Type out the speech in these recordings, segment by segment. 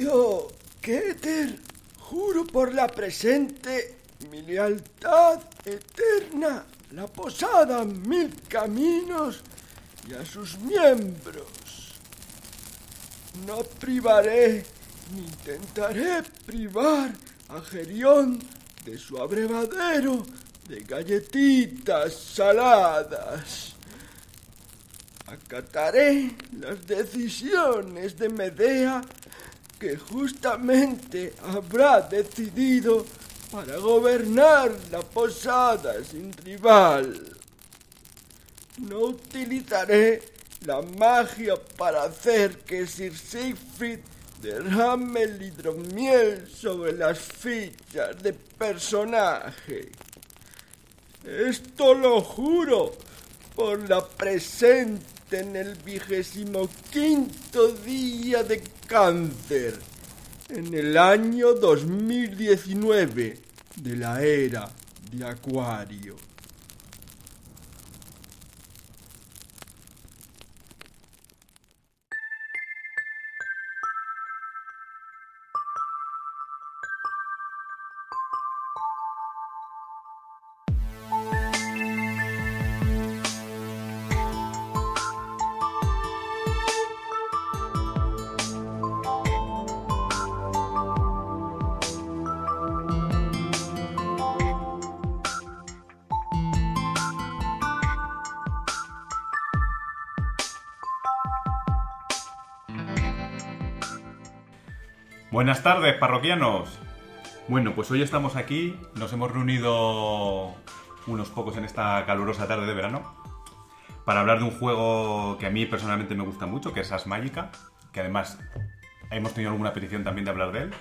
Yo, Keter, juro por la presente mi lealtad eterna la posada Mil Caminos y a sus miembros. No privaré ni intentaré privar a Gerión de su abrevadero de galletitas saladas. Acataré las decisiones de Medea que justamente habrá decidido para gobernar la posada sin rival. No utilizaré la magia para hacer que Sir Siegfried derrame el hidromiel sobre las fichas de personaje. Esto lo juro por la presente en el vigésimo quinto día de cáncer, en el año 2019 de la era de Acuario. Buenas tardes, parroquianos. Bueno, pues hoy estamos aquí, nos hemos reunido unos pocos en esta calurosa tarde de verano para hablar de un juego que a mí personalmente me gusta mucho, que es As Magica, que además hemos tenido alguna petición también de hablar de él.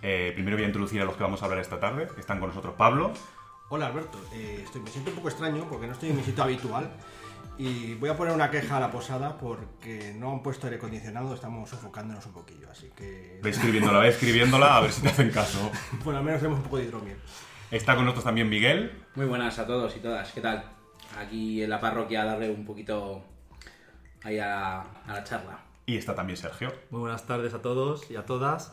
Eh, primero voy a introducir a los que vamos a hablar esta tarde. Están con nosotros Pablo. Hola Alberto, eh, estoy, me siento un poco extraño porque no estoy en mi sitio habitual y voy a poner una queja a la posada porque no han puesto aire acondicionado, estamos sofocándonos un poquillo, así que... Ve escribiéndola, ve escribiéndola, a ver si te hacen caso. Bueno, al menos tenemos un poco de hidromiel. Está con nosotros también Miguel. Muy buenas a todos y todas, ¿qué tal? Aquí en la parroquia a darle un poquito ahí a, a la charla. Y está también Sergio. Muy buenas tardes a todos y a todas.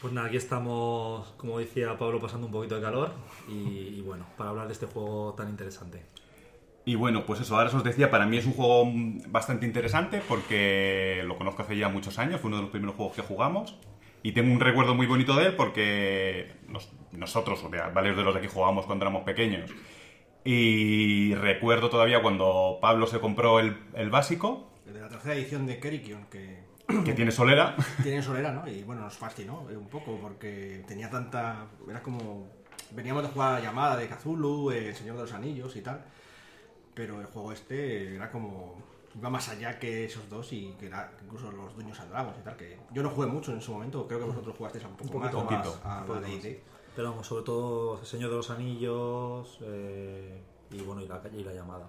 Pues nada, aquí estamos, como decía Pablo, pasando un poquito de calor y, y bueno, para hablar de este juego tan interesante. Y bueno, pues eso, ahora os decía, para mí es un juego bastante interesante porque lo conozco hace ya muchos años, fue uno de los primeros juegos que jugamos y tengo un recuerdo muy bonito de él porque nos- nosotros, varios de los de aquí jugábamos cuando éramos pequeños. Y recuerdo todavía cuando Pablo se compró el, el básico, De la tercera edición de Kerikion, que que tiene solera. tiene solera, ¿no? Y bueno, nos fascinó eh, un poco porque tenía tanta... Era como... Veníamos de jugar a la llamada de Cthulhu, eh, El Señor de los Anillos y tal, pero el juego este era como... Iba más allá que esos dos y que era incluso los Dueños and Dragons y tal, que yo no jugué mucho en su momento, creo que vosotros jugasteis un poco Un más, poquito más más, a la. D&D. Pero vamos, sobre todo Señor de los Anillos eh, y bueno, y la, y la llamada.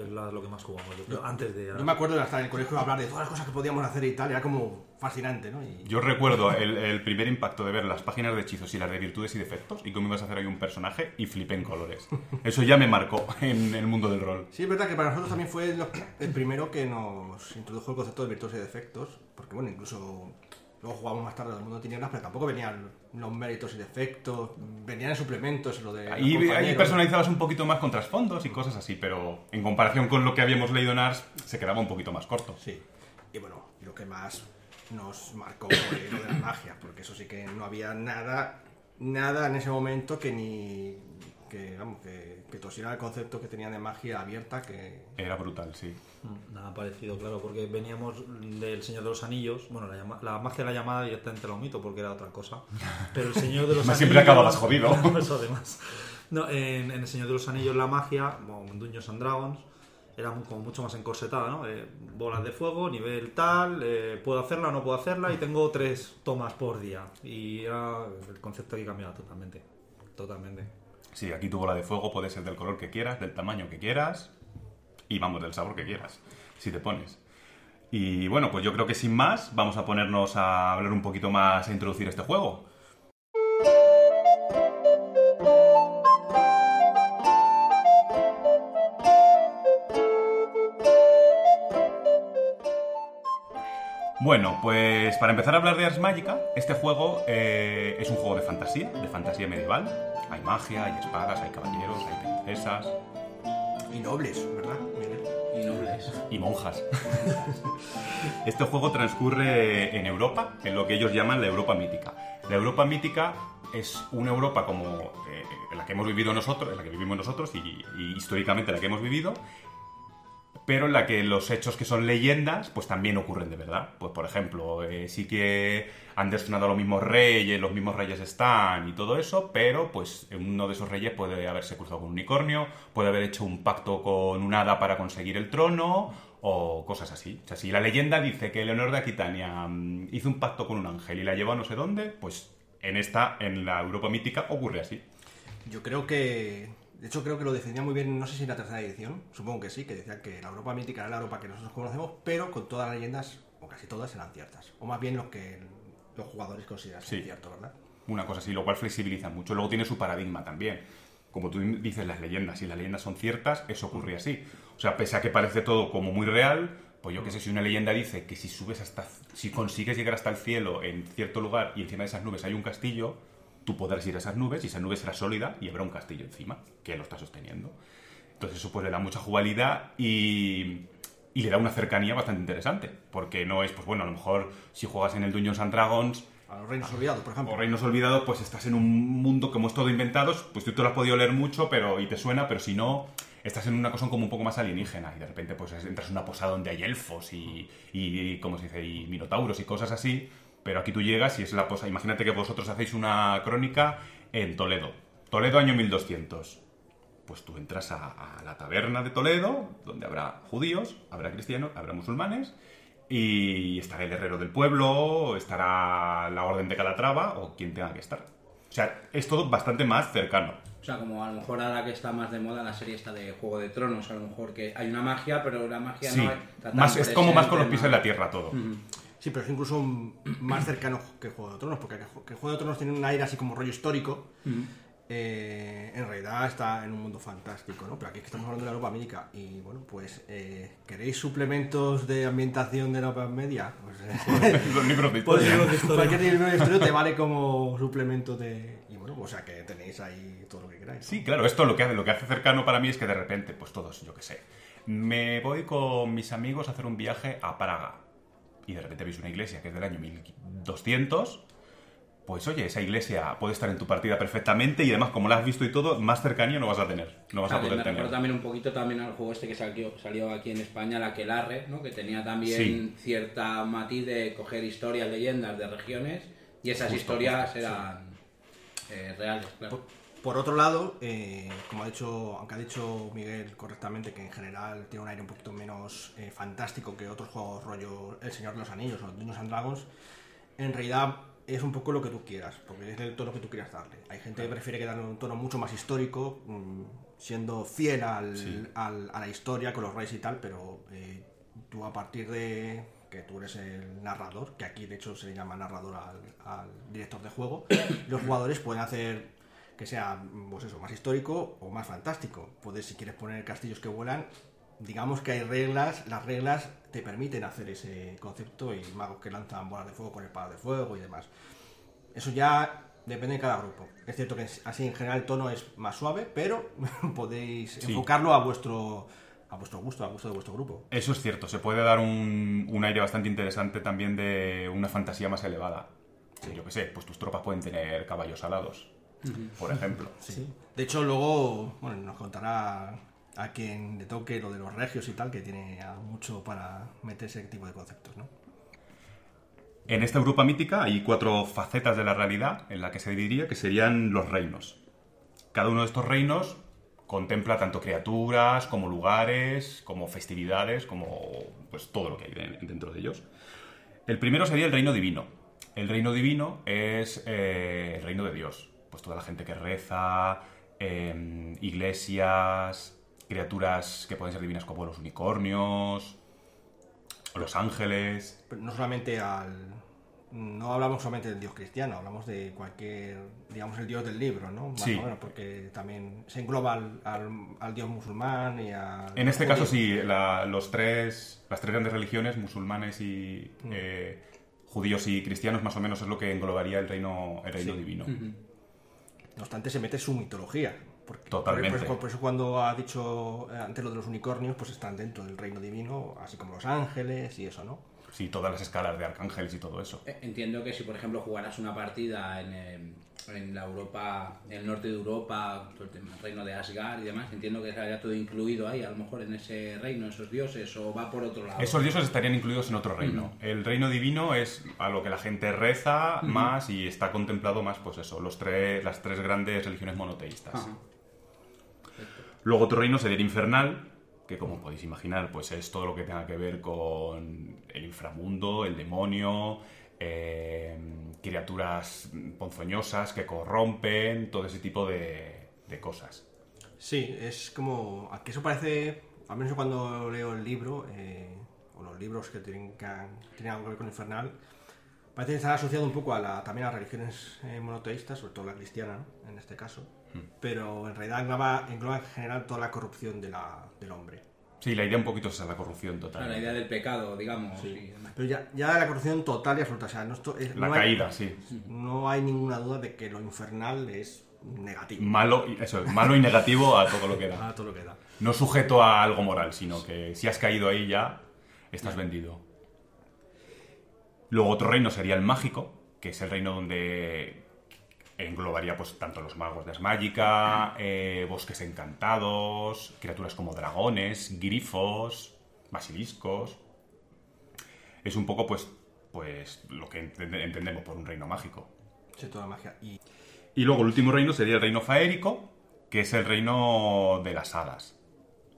Es la- lo que más jugamos, yo antes de... Yo me acuerdo de estar en el colegio hablar de todas las cosas que podíamos hacer y tal, era como fascinante, ¿no? Y Yo recuerdo el, el primer impacto de ver las páginas de hechizos y las de virtudes y defectos y cómo ibas a hacer ahí un personaje y flipé en colores. Eso ya me marcó en el mundo del rol. Sí, es verdad que para nosotros también fue lo- el primero que nos introdujo el concepto de virtudes y defectos, porque bueno, incluso luego jugamos más tarde al mundo de tinieblas, pero tampoco venían los méritos y defectos, venían en suplementos lo de... Ahí, ahí personalizabas un poquito más con trasfondos y cosas así, pero en comparación con lo que habíamos leído en Ars, se quedaba un poquito más corto. Sí, y bueno, lo que más nos marcó fue lo de la magia, porque eso sí que no había nada, nada en ese momento que ni... que, vamos, que, que tosiera el concepto que tenía de magia abierta, que... Era brutal, sí. Mm, Nada parecido, claro, porque veníamos del Señor de los Anillos. Bueno, la, llama- la magia de la llamada directamente lo omito porque era otra cosa. Pero el Señor de los Anillos. siempre acababas jodido. Eso además. No, en, en el Señor de los Anillos la magia, en Dungeons and Dragons, era como mucho más encorsetada, ¿no? Eh, bolas de fuego, nivel tal, eh, puedo hacerla o no puedo hacerla y tengo tres tomas por día. Y era el concepto que cambiaba totalmente. Totalmente. Sí, aquí tu bola de fuego puede ser del color que quieras, del tamaño que quieras y vamos, del sabor que quieras, si te pones. Y bueno, pues yo creo que sin más vamos a ponernos a hablar un poquito más, a introducir este juego. Bueno, pues para empezar a hablar de Ars Magica, este juego eh, es un juego de fantasía, de fantasía medieval. Hay magia, hay espadas, hay caballeros, hay princesas Y nobles, ¿verdad? Y nobles. y monjas. este juego transcurre en Europa, en lo que ellos llaman la Europa mítica. La Europa mítica es una Europa como eh, en la que hemos vivido nosotros, en la que vivimos nosotros y, y históricamente la que hemos vivido, pero en la que los hechos que son leyendas, pues también ocurren de verdad. Pues por ejemplo, eh, sí que han destronado a los mismos reyes, los mismos reyes están y todo eso, pero pues uno de esos reyes puede haberse cruzado con un unicornio, puede haber hecho un pacto con un hada para conseguir el trono, o cosas así. O sea, si la leyenda dice que Leonor de Aquitania mm, hizo un pacto con un ángel y la llevó a no sé dónde, pues en esta, en la Europa mítica, ocurre así. Yo creo que. De hecho, creo que lo defendía muy bien, no sé si en la tercera edición, supongo que sí, que decía que la Europa mítica era la Europa que nosotros conocemos, pero con todas las leyendas, o casi todas, eran ciertas. O más bien los que los jugadores consideran Sí. cierto, ¿verdad? una cosa así, lo cual flexibiliza mucho. Luego tiene su paradigma también. Como tú dices, las leyendas, si las leyendas son ciertas, eso ocurre así. O sea, pese a que parece todo como muy real, pues yo qué sé, si una leyenda dice que si subes hasta, si consigues llegar hasta el cielo en cierto lugar y encima de esas nubes hay un castillo, tú podrás ir a esas nubes y esa nube será sólida y habrá un castillo encima que lo está sosteniendo. Entonces eso pues le da mucha jugabilidad y, y le da una cercanía bastante interesante. Porque no es, pues bueno, a lo mejor si juegas en el Dungeons and Dragons, A los reinos olvidados, por ejemplo. o Reinos Olvidados, pues estás en un mundo como es todo inventado, pues tú te lo has podido leer mucho pero y te suena, pero si no, estás en una cosa como un poco más alienígena y de repente pues entras en una posada donde hay elfos y, y ¿cómo se dice? Y minotauros y cosas así, pero aquí tú llegas y es la posada, imagínate que vosotros hacéis una crónica en Toledo, Toledo año 1200. Pues tú entras a, a la taberna de Toledo, donde habrá judíos, habrá cristianos, habrá musulmanes, y estará el herrero del pueblo, estará la orden de Calatrava o quien tenga que estar. O sea, es todo bastante más cercano. O sea, como a lo mejor ahora que está más de moda la serie esta de Juego de Tronos, a lo mejor que hay una magia, pero la magia Sí, no más, es como más con los pies en la tierra todo. Sí, pero es incluso más cercano que Juego de Tronos, porque que Juego de Tronos tiene un aire así como rollo histórico. Eh, en realidad está en un mundo fantástico, ¿no? Pero aquí es que estamos hablando de la Europa Mítica. Y bueno, pues, eh, ¿queréis suplementos de ambientación de la Europa Media? Pues, eh, los libros de pues, cualquier libro de historia te vale como suplemento de. Y bueno, o sea que tenéis ahí todo lo que queráis. ¿no? Sí, claro, esto lo que hace, lo que hace cercano para mí es que de repente, pues todos, yo qué sé, me voy con mis amigos a hacer un viaje a Praga y de repente veis una iglesia que es del año 1200, pues oye, esa iglesia puede estar en tu partida perfectamente y además como la has visto y todo, más cercanía no vas a tener, no vas a Claro, poder me recuerdo tener. también un poquito también al juego este que salió, salió aquí en España, la Quelarre, ¿no? que tenía también Sí. cierta matiz de coger historias, leyendas de regiones y esas Justo, historias justo, eran eh, reales, claro. Por, por otro lado, eh, como ha dicho, aunque ha dicho Miguel correctamente que en general tiene un aire un poquito menos eh, fantástico que otros juegos rollo El Señor de los Anillos o Dungeons and Dragons, en realidad es un poco lo que tú quieras, porque es el tono que tú quieras darle. Hay gente que prefiere que darle un tono mucho más histórico, mm, siendo fiel al- Sí. al- a la historia con los reyes y tal, pero eh, tú a partir de que tú eres el narrador, que aquí de hecho se le llama narrador al, al director de juego, los jugadores pueden hacer que sea pues eso, más histórico o más fantástico. Puedes, si quieres poner castillos que vuelan, digamos que hay reglas, las reglas te permiten hacer ese concepto y magos que lanzan bolas de fuego con espadas de fuego y demás. Eso ya depende de cada grupo. Es cierto que así en general el tono es más suave, pero podéis Sí. enfocarlo a vuestro a vuestro gusto, a gusto de vuestro grupo. Eso es cierto, se puede dar un, un aire bastante interesante también de una fantasía más elevada. Yo qué sé, pues tus tropas pueden tener caballos alados, por ejemplo. De hecho, luego bueno, nos contará a quien le toque lo de los regios y tal, que tiene mucho para meter ese tipo de conceptos, ¿no? En esta Europa mítica hay cuatro facetas de la realidad en la que se dividiría, que serían los reinos. Cada uno de estos reinos contempla tanto criaturas como lugares, como festividades, como pues todo lo que hay de- dentro de ellos. El primero sería el reino divino. El reino divino es eh, el reino de Dios. Pues toda la gente que reza, eh, iglesias, criaturas que pueden ser divinas como los unicornios, los ángeles. Pero no solamente al, no hablamos solamente del dios cristiano, hablamos de cualquier, digamos, el dios del libro, ¿no? Más Sí. o menos, porque también se engloba al, al- al dios musulmán y a... En este caso sí, la- los tres, las tres grandes religiones, musulmanes y Mm. eh, judíos y cristianos, más o menos es lo que englobaría el reino, el reino Sí. divino. No obstante, se mete su mitología. Porque, Totalmente. Por, por- por eso cuando ha dicho eh, antes lo de los unicornios, pues están dentro del reino divino, así como los ángeles y eso, ¿no? Sí, todas las escalas de arcángeles y todo eso. Eh, Entiendo que si, por ejemplo, jugaras una partida en, eh, en la Europa, en el norte de Europa, todo el tema- el reino de Asgard y demás, entiendo que estaría todo incluido ahí, a lo mejor en ese reino, esos dioses, o va por otro lado. Esos dioses estarían incluidos en otro reino. El reino divino es a lo que la gente reza más y está contemplado más, pues eso, los tres, las tres grandes religiones monoteístas. Ajá. Luego otro reino sería el infernal, que como podéis imaginar, pues es todo lo que tenga que ver con el inframundo, el demonio, eh, criaturas ponzoñosas que corrompen, todo ese tipo de, de cosas. Sí, es como. Aquí eso parece. Al menos cuando leo el libro, eh, o los libros que tienen, que han- tienen algo que ver con Infernal, parece que está asociado un poco a la, también a las religiones eh, monoteístas, sobre todo la cristiana, ¿no? en este caso. Pero en realidad engloba, engloba en general toda la corrupción de la- del hombre. Sí, la idea un poquito es esa, la corrupción total. la idea del pecado, digamos. Pero ya, ya la corrupción total y absoluta. O sea, no, esto- es- La no hay- caída, sí. no hay ninguna duda de que lo infernal es negativo. Malo, y- eso, es, malo y negativo a todo lo que da. A todo lo que da. No sujeto a algo moral, sino que si has caído ahí ya, estás vendido. Luego otro reino sería el mágico, que es el reino donde englobaría pues tanto los magos de Asmágica, eh, bosques encantados, criaturas como dragones, grifos, basiliscos. Es un poco pues, pues lo que entende- entendemos por un reino mágico. Sí, toda magia. Y Y luego el último reino sería el reino faérico, que es el reino de las hadas.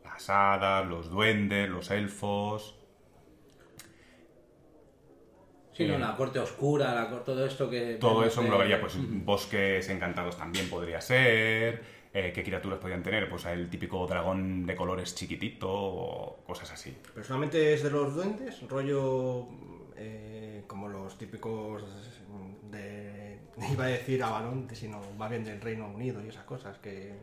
Las hadas, los duendes, los elfos. Sí, no, Eh, la corte oscura, la todo esto que... Todo eso englobaría, pues, bosques encantados también podría ser. eh, ¿Qué criaturas podrían tener? Pues el típico dragón de colores chiquitito o cosas así. Personalmente es de los duendes, rollo eh, como los típicos de... Iba a decir Avalon, sino va bien del Reino Unido y esas cosas que...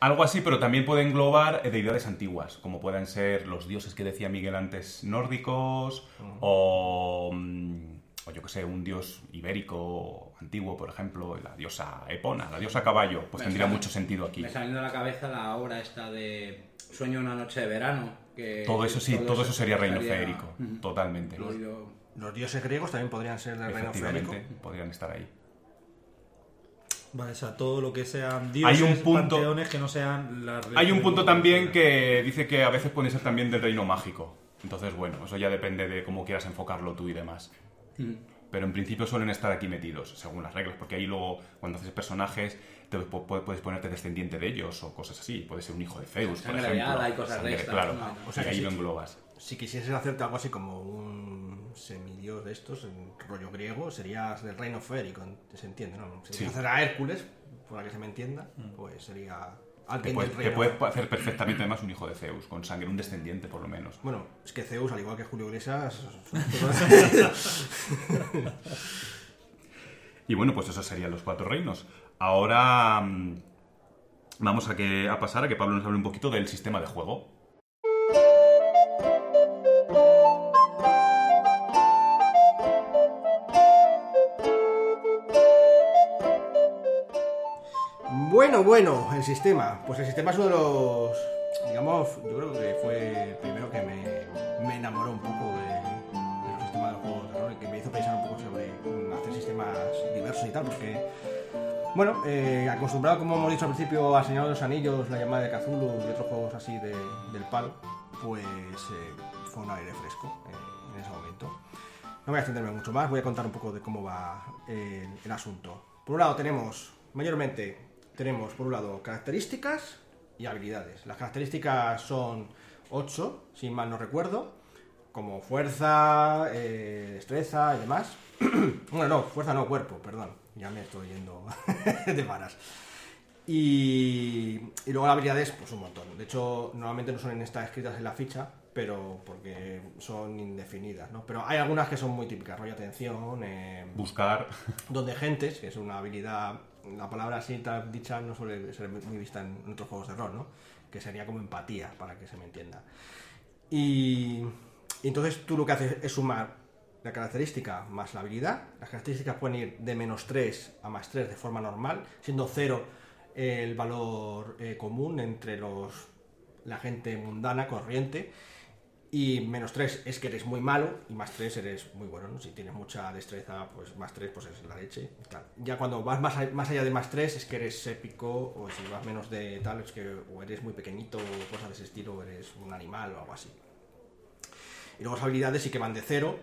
Algo así, pero también puede englobar eh, deidades antiguas, como pueden ser los dioses que decía Miguel antes nórdicos, o, mm, o yo que sé, un dios ibérico antiguo, por ejemplo, la diosa Epona, la diosa caballo, pues Me tendría sale- mucho sentido aquí. Me saliendo a la cabeza la obra esta de Sueño una noche de verano. Que Todo eso sí, todo eso sería reino estaría feérico, totalmente. incluido. Los dioses griegos también podrían ser del Reino Efectivamente, Férico. podrían estar ahí. Vale, o sea, todo lo que sean dioses, Hay un punto- panteones que no sean las Hay un punto también que dice que a veces puede ser también del reino mágico. Entonces, bueno, eso ya depende de cómo quieras enfocarlo tú y demás. Ujú. Pero en principio suelen estar aquí metidos, según las reglas, porque ahí luego, cuando haces personajes, te puedes ponerte descendiente de ellos o cosas así. Puede ser un hijo de Zeus, por ejemplo. y cosas de Sangre, estas, Claro, ¿no? O sea que ahí sí. lo englobas. Si quisieses hacerte algo así como un semidios de estos, en rollo griego, serías del Reino Férico, se entiende, ¿no? Si Sí. quieres hacer a Hércules, por la que se me entienda, pues sería Te alguien puedes, Reino puedes hacer perfectamente además un hijo de Zeus, con sangre, un descendiente por lo menos. Bueno, es que Zeus, al igual que Julio Iglesias, Y bueno, pues esos serían los cuatro reinos. Ahora mm, vamos a, que, a pasar a que Pablo nos hable un poquito del sistema de juego. Bueno, bueno, el sistema. Pues el sistema es uno de los. Digamos, yo creo que fue el primero que me, me enamoró un poco de, de los sistemas de juegos de rol y que me hizo pensar un poco sobre hacer sistemas diversos y tal, porque. Bueno, eh, acostumbrado, como hemos dicho al principio, a Señor de los Anillos, la llamada de Cthulhu y otros juegos así de- del palo, pues eh, fue un aire fresco eh, en ese momento. No voy a extenderme mucho más, voy a contar un poco de cómo va el, el asunto. Por un lado tenemos, mayormente, tenemos por un lado características y habilidades. Las características son 8, si mal no recuerdo, como fuerza, eh, destreza y demás. bueno, no, fuerza no, cuerpo, perdón. Ya me estoy yendo de varas. Y, y luego las habilidades, pues un montón. De hecho, normalmente no suelen estar escritas en la ficha, pero porque son indefinidas, ¿no? Pero hay algunas que son muy típicas, rollo atención, eh, Buscar. donde gentes, que es una habilidad, la palabra así dicha no suele ser muy vista en, otros juegos de rol, ¿no? Que sería como empatía, para que se me entienda. Y, y entonces tú lo que haces es sumar la característica más la habilidad. Las características pueden ir de menos 3 a más 3 de forma normal, siendo 0 el valor eh, común entre los la gente mundana, corriente. Y menos 3 es que eres muy malo y más 3 eres muy bueno. ¿no? Si tienes mucha destreza, pues más 3 pues es la leche. Ya cuando vas más, más allá de más 3 es que eres épico o si vas menos de tal es que o eres muy pequeñito o cosas de ese estilo, o eres un animal o algo así. Y luego las habilidades sí que van de 0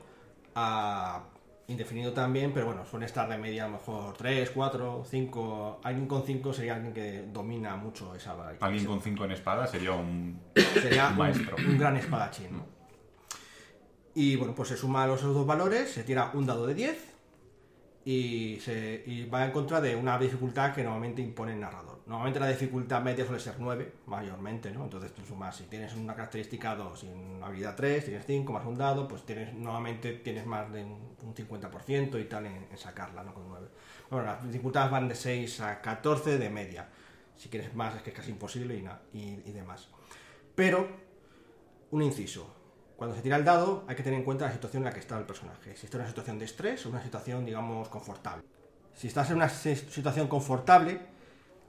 a indefinido también, pero bueno, suelen estar de media a lo mejor 3, 4, 5. Alguien con 5 sería alguien que domina mucho esa habilidad. Alguien con 5 en espada sería un. Sería un, Maestro. un gran espadachín. ¿no? Y bueno, pues se suma los dos valores, se tira un dado de 10 y, va en contra de una dificultad que normalmente impone el narrador. Normalmente la dificultad media suele ser 9, mayormente, ¿no? Entonces tú sumas, si tienes una característica 2 y una habilidad 3, tienes 5 más un dado, pues tienes normalmente tienes más de un un 50% y tal en, sacarla, ¿no? Con 9. Bueno, las dificultades van de 6 a 14 de media. Si quieres más es que es casi imposible y, y, y demás. Pero, un inciso. Cuando se tira el dado hay que tener en cuenta la situación en la que está el personaje. Si está en una situación de estrés o una situación, digamos, confortable. Si estás en una si- situación confortable,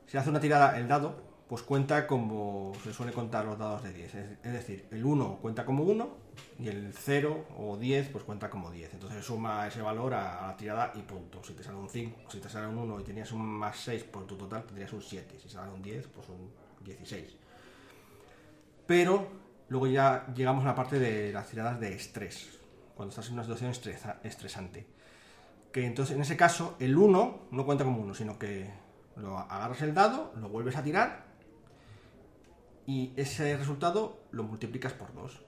si hace una tirada el dado, pues cuenta como se suele contar los dados de 10. Es, decir, el 1 cuenta como 1 y el 0 o 10 pues cuenta como 10. Entonces se suma ese valor a la tirada y punto. Si te sale un 5, si te sale un 1 y tenías un más 6 por tu total, tendrías un 7. Si sale un 10, pues un 16. Pero luego ya llegamos a la parte de las tiradas de estrés, cuando estás en una situación estresa- estresante. Que entonces en ese caso el 1 no cuenta como 1, sino que lo agarras el dado, lo vuelves a tirar y ese resultado lo multiplicas por 2.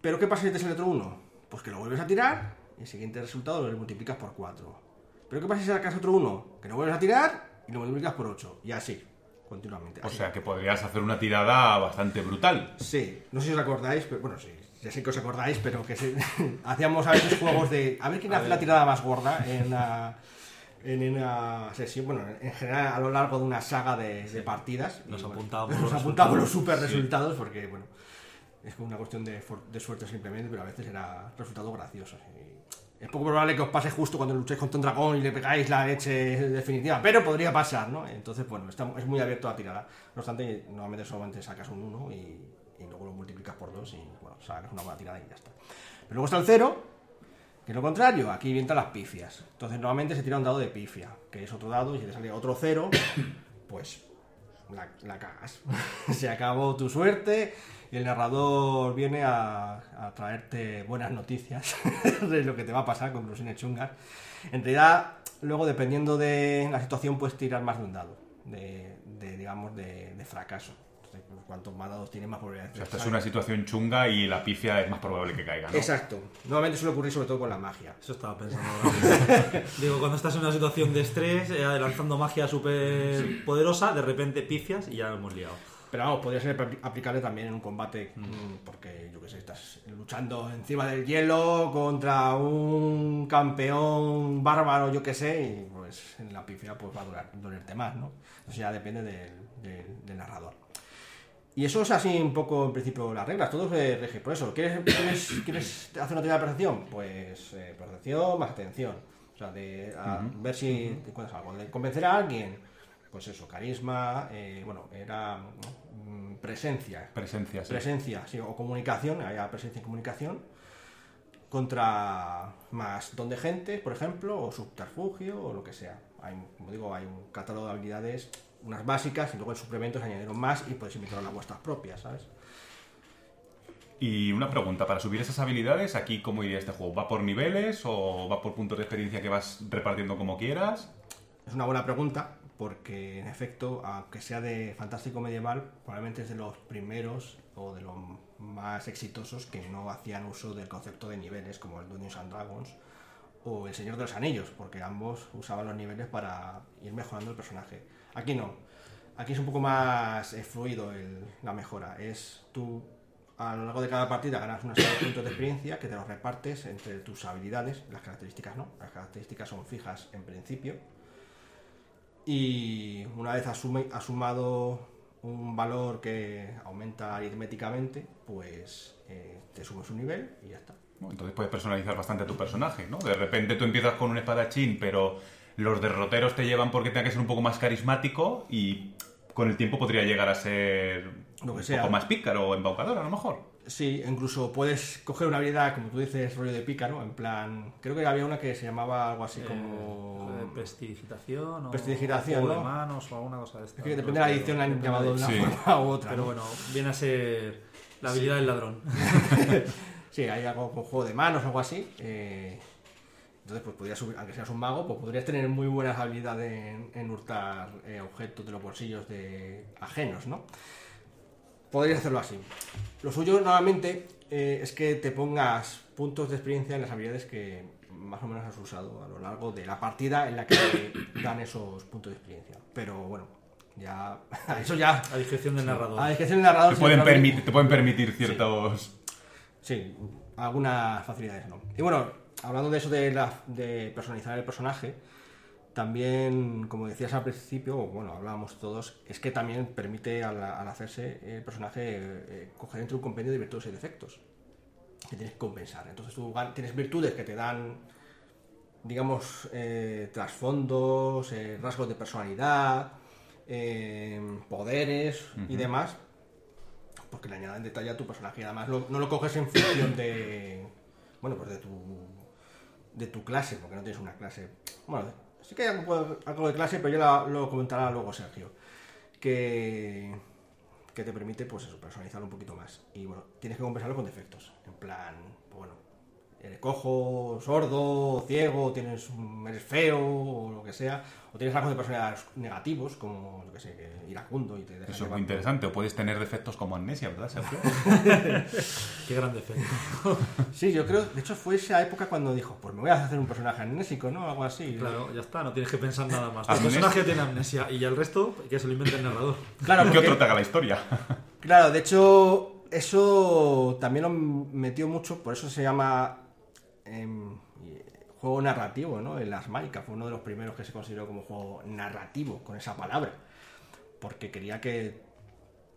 Pero ¿qué pasa si te sale otro 1? Pues que lo vuelves a tirar y el siguiente resultado lo multiplicas por 4. Pero ¿qué pasa si sacas otro 1? Que lo vuelves a tirar y lo multiplicas por 8. Y así, continuamente. O así. sea que podrías hacer una tirada bastante brutal. Sí, no sé si os acordáis, pero bueno, sí, ya sé que os acordáis, pero que se- hacíamos a veces juegos de a ver quién hace la tirada más gorda en una, en una sesión, bueno, en general a lo largo de una saga de, de partidas. Nos Y, bueno, apuntábamos nos los apuntábamos los super resultados porque, bueno, es como una cuestión de, de suerte simplemente, pero a veces era resultados graciosos. y es poco probable que os pase justo cuando luchéis contra un dragón y le pegáis la leche definitiva, pero podría pasar, ¿no? Entonces, bueno, es muy abierto a tirada. No obstante, normalmente solamente sacas un 1 y, luego lo multiplicas por 2 y, bueno, sacas una buena tirada y ya está. Pero luego está el 0, que es lo contrario, aquí entran las pifias. Entonces, normalmente se tira un dado de pifia, que es otro dado, y si te sale otro 0, pues la, cagas. Se acabó tu suerte y el narrador viene a, traerte buenas noticias de lo que te va a pasar, conclusiones chungas. En realidad, luego dependiendo de la situación, puedes tirar más de un dado, de, de, digamos, de, de fracaso. Entonces, pues, cuantos más dados tienes, más probabilidades. O sea, esta es una situación chunga y la pifia es más probable que caiga, ¿no? Exacto. Normalmente suele ocurrir sobre todo con la magia. Eso estaba pensando ahora. Digo, cuando estás en una situación de estrés, eh, lanzando magia súper poderosa, de repente pifias y ya lo hemos liado. Pero vamos, podría ser apl- aplicable también en un combate, mm, porque yo que sé, estás luchando encima del hielo contra un campeón bárbaro, yo que sé, y pues en la pifia pues va a durar, dolerte más, ¿no? Eso ya depende del, del- del narrador. Y eso es así un poco en principio las reglas, todo se rige por eso. ¿Quieres, quieres, quieres hacer una tirada de percepción? Pues eh, percepción más atención. O sea, de a ver si te encuentras algo. De convencer a alguien, pues eso, carisma, eh, bueno, era mm, presencia. Presencia, sí. Presencia, sí, o comunicación, había presencia y comunicación. Contra más don de gente, por ejemplo, o subterfugio, o lo que sea. Hay, como digo, hay un catálogo de habilidades, unas básicas, y luego en suplementos añadieron más y podéis inventar las vuestras propias, ¿sabes? Y una pregunta, para subir esas habilidades, aquí cómo iría este juego? ¿Va por niveles o va por puntos de experiencia que vas repartiendo como quieras? Es una buena pregunta, porque en efecto, aunque sea de fantástico medieval, probablemente es de los primeros o de los más exitosos que no hacían uso del concepto de niveles, como el Dungeons and Dragons o El Señor de los Anillos, porque ambos usaban los niveles para ir mejorando el personaje. Aquí no. Aquí es un poco más eh, fluido el- la mejora. Es tú a lo largo de cada partida ganas de puntos de experiencia que te los repartes entre tus habilidades, las características no. Las características son fijas en principio. Y una vez asume, has sumado un valor que aumenta aritméticamente, pues eh, te subes un nivel y ya está. Entonces puedes personalizar bastante a tu personaje, ¿no? De repente tú empiezas con un espadachín, pero los derroteros te llevan porque tenga que ser un poco más carismático y con el tiempo podría llegar a ser Lo que un sea. poco más pícaro o embaucador, a lo mejor. Sí, incluso puedes coger una habilidad, como tú dices, rollo de pícaro, en plan... Creo que había una que se llamaba algo así como... Eh, prestidigitación o Prestidigitación, de manos o alguna cosa de esta. Es que depende de la Pero- edición la han llamado de una Sí. forma u otra. Pero ¿no? bueno, viene a ser la habilidad del ladrón. Sí, hay algo con juego de manos o algo así. eh, entonces, pues podrías subir, aunque seas un mago, pues podrías tener muy buenas habilidades en, en hurtar eh, objetos de los bolsillos de ajenos, ¿no? Podrías hacerlo así. Lo suyo normalmente eh, es que te pongas puntos de experiencia en las habilidades que más o menos has usado a lo largo de la partida en la que te dan esos puntos de experiencia. Pero bueno, ya eso ya A discreción del narrador. a discreción del narrador Te pueden, permitir, te pueden permitir ciertos... Sí, algunas facilidades no. Y bueno, hablando de eso de, la- de personalizar el personaje, también, como decías al principio, o bueno, hablábamos todos, es que también permite al, al hacerse el personaje eh, coger entre un compendio de virtudes y defectos que tienes que compensar. Entonces tú tienes virtudes que te dan, digamos, eh, trasfondos, eh, rasgos de personalidad, eh, poderes y demás, porque le añaden detalle a tu personaje y además lo- no lo coges en función de bueno pues de tu de tu clase porque no tienes una clase. Bueno sí que hay algo, de clase pero ya lo comentará luego Sergio que que te permite pues eso personalizarlo un poquito más. Y bueno tienes que compensarlo con defectos. En plan bueno eres cojo, sordo, ciego, tienes un- eres feo o lo que sea, o tienes rasgos de personalidad negativos como yo que sé, que iracundo y te dejas Eso es muy interesante. O puedes tener defectos como amnesia, ¿verdad, Sergio? Qué gran defecto. Sí, yo creo, de hecho fue esa época cuando dijo, pues me voy a hacer un personaje amnésico, ¿no? Algo así. Claro, ya está, no tienes que pensar nada más. Amnesia. personaje tiene amnesia y ya el resto que se lo invente el narrador. Claro, ¿Qué porque- otro te haga la historia? claro, de hecho, eso también lo metió mucho, por eso se llama juego narrativo, ¿no? En las mágicas, fue uno de los primeros que se consideró como juego narrativo, con esa palabra. Porque quería que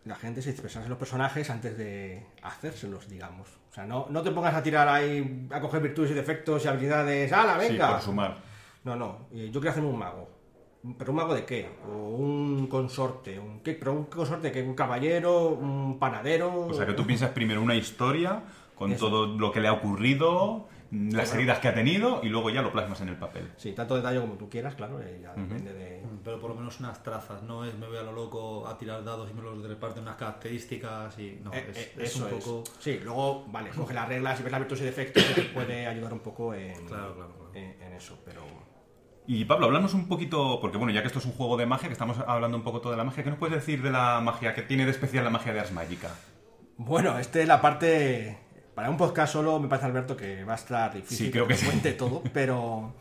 la gente se expresase en los personajes antes de hacérselos, digamos. O sea, no, no te pongas a tirar ahí, a coger virtudes y defectos y habilidades. ¡Hala, Sí, venga! por sumar. No, no. eh, Yo quiero hacerme un mago. ¿Pero un mago de qué? O un consorte. Un, ¿qué? ¿Pero un consorte que ¿Un caballero? ¿Un panadero? O sea, que tú piensas primero una historia con Eso. todo lo que le ha ocurrido, las heridas que ha tenido y luego ya lo plasmas en el papel. Sí, tanto detalle como tú quieras, claro. eh, ya depende de... Pero por lo menos unas trazas, no es me voy a lo loco a tirar dados y me los reparten unas características y no, Eh, es, eh, es eso un poco... Sí, luego, vale, coge las reglas y ves las virtudes y defectos que te puede ayudar un poco en, Claro, claro, claro. en, en eso, pero... Y Pablo, hablamos un poquito, porque bueno, ya que esto es un juego de magia, que estamos hablando un poco todo de la magia, ¿qué nos puedes decir de la magia? ¿Qué tiene de especial la magia de Ars Magica? Bueno, este es la parte... Para un podcast solo me parece, Alberto, que va a estar difícil Sí, creo que sí. cuente todo, pero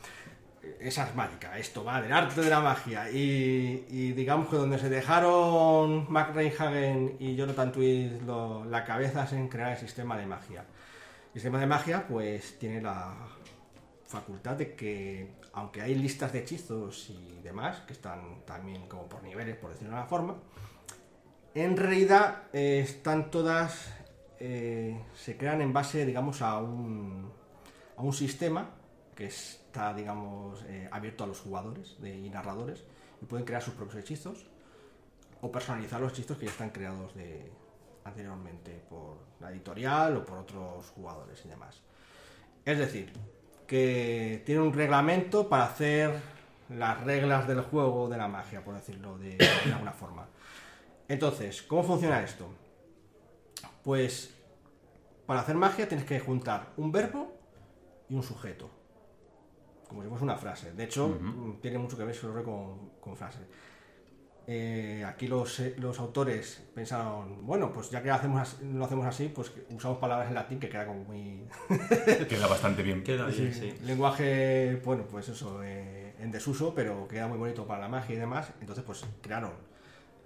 es mágica, esto va del arte de la magia. Y, y digamos que donde se dejaron Mac Reinhagen y Jonathan Twist lo- la cabeza es en crear el sistema de magia. El sistema de magia, pues, tiene la facultad de que, aunque hay listas de hechizos y demás, que están también como por niveles, por decirlo de una forma, en realidad eh, están todas, eh, se crean en base, digamos, a un, a un sistema que está, digamos, eh, abierto a los jugadores de- y narradores y pueden crear sus propios hechizos o personalizar los hechizos que ya están creados anteriormente por la editorial o por otros jugadores y demás. Es decir, que tiene un reglamento para hacer las reglas del juego de la magia, por decirlo de, de alguna forma. Entonces, ¿cómo funciona esto? Pues para hacer magia tienes que juntar un verbo y un sujeto. Como si fuese una frase. De hecho, mm, tiene mucho que ver sobre con, con frases. eh, aquí los, eh, los autores pensaron, bueno, pues ya que hacemos as- lo hacemos así, pues usamos palabras en latín que queda como muy... Queda bastante bien. Queda bien, sí. Lenguaje, bueno, pues eso, eh, en desuso, pero queda muy bonito para la magia y demás. Entonces, pues crearon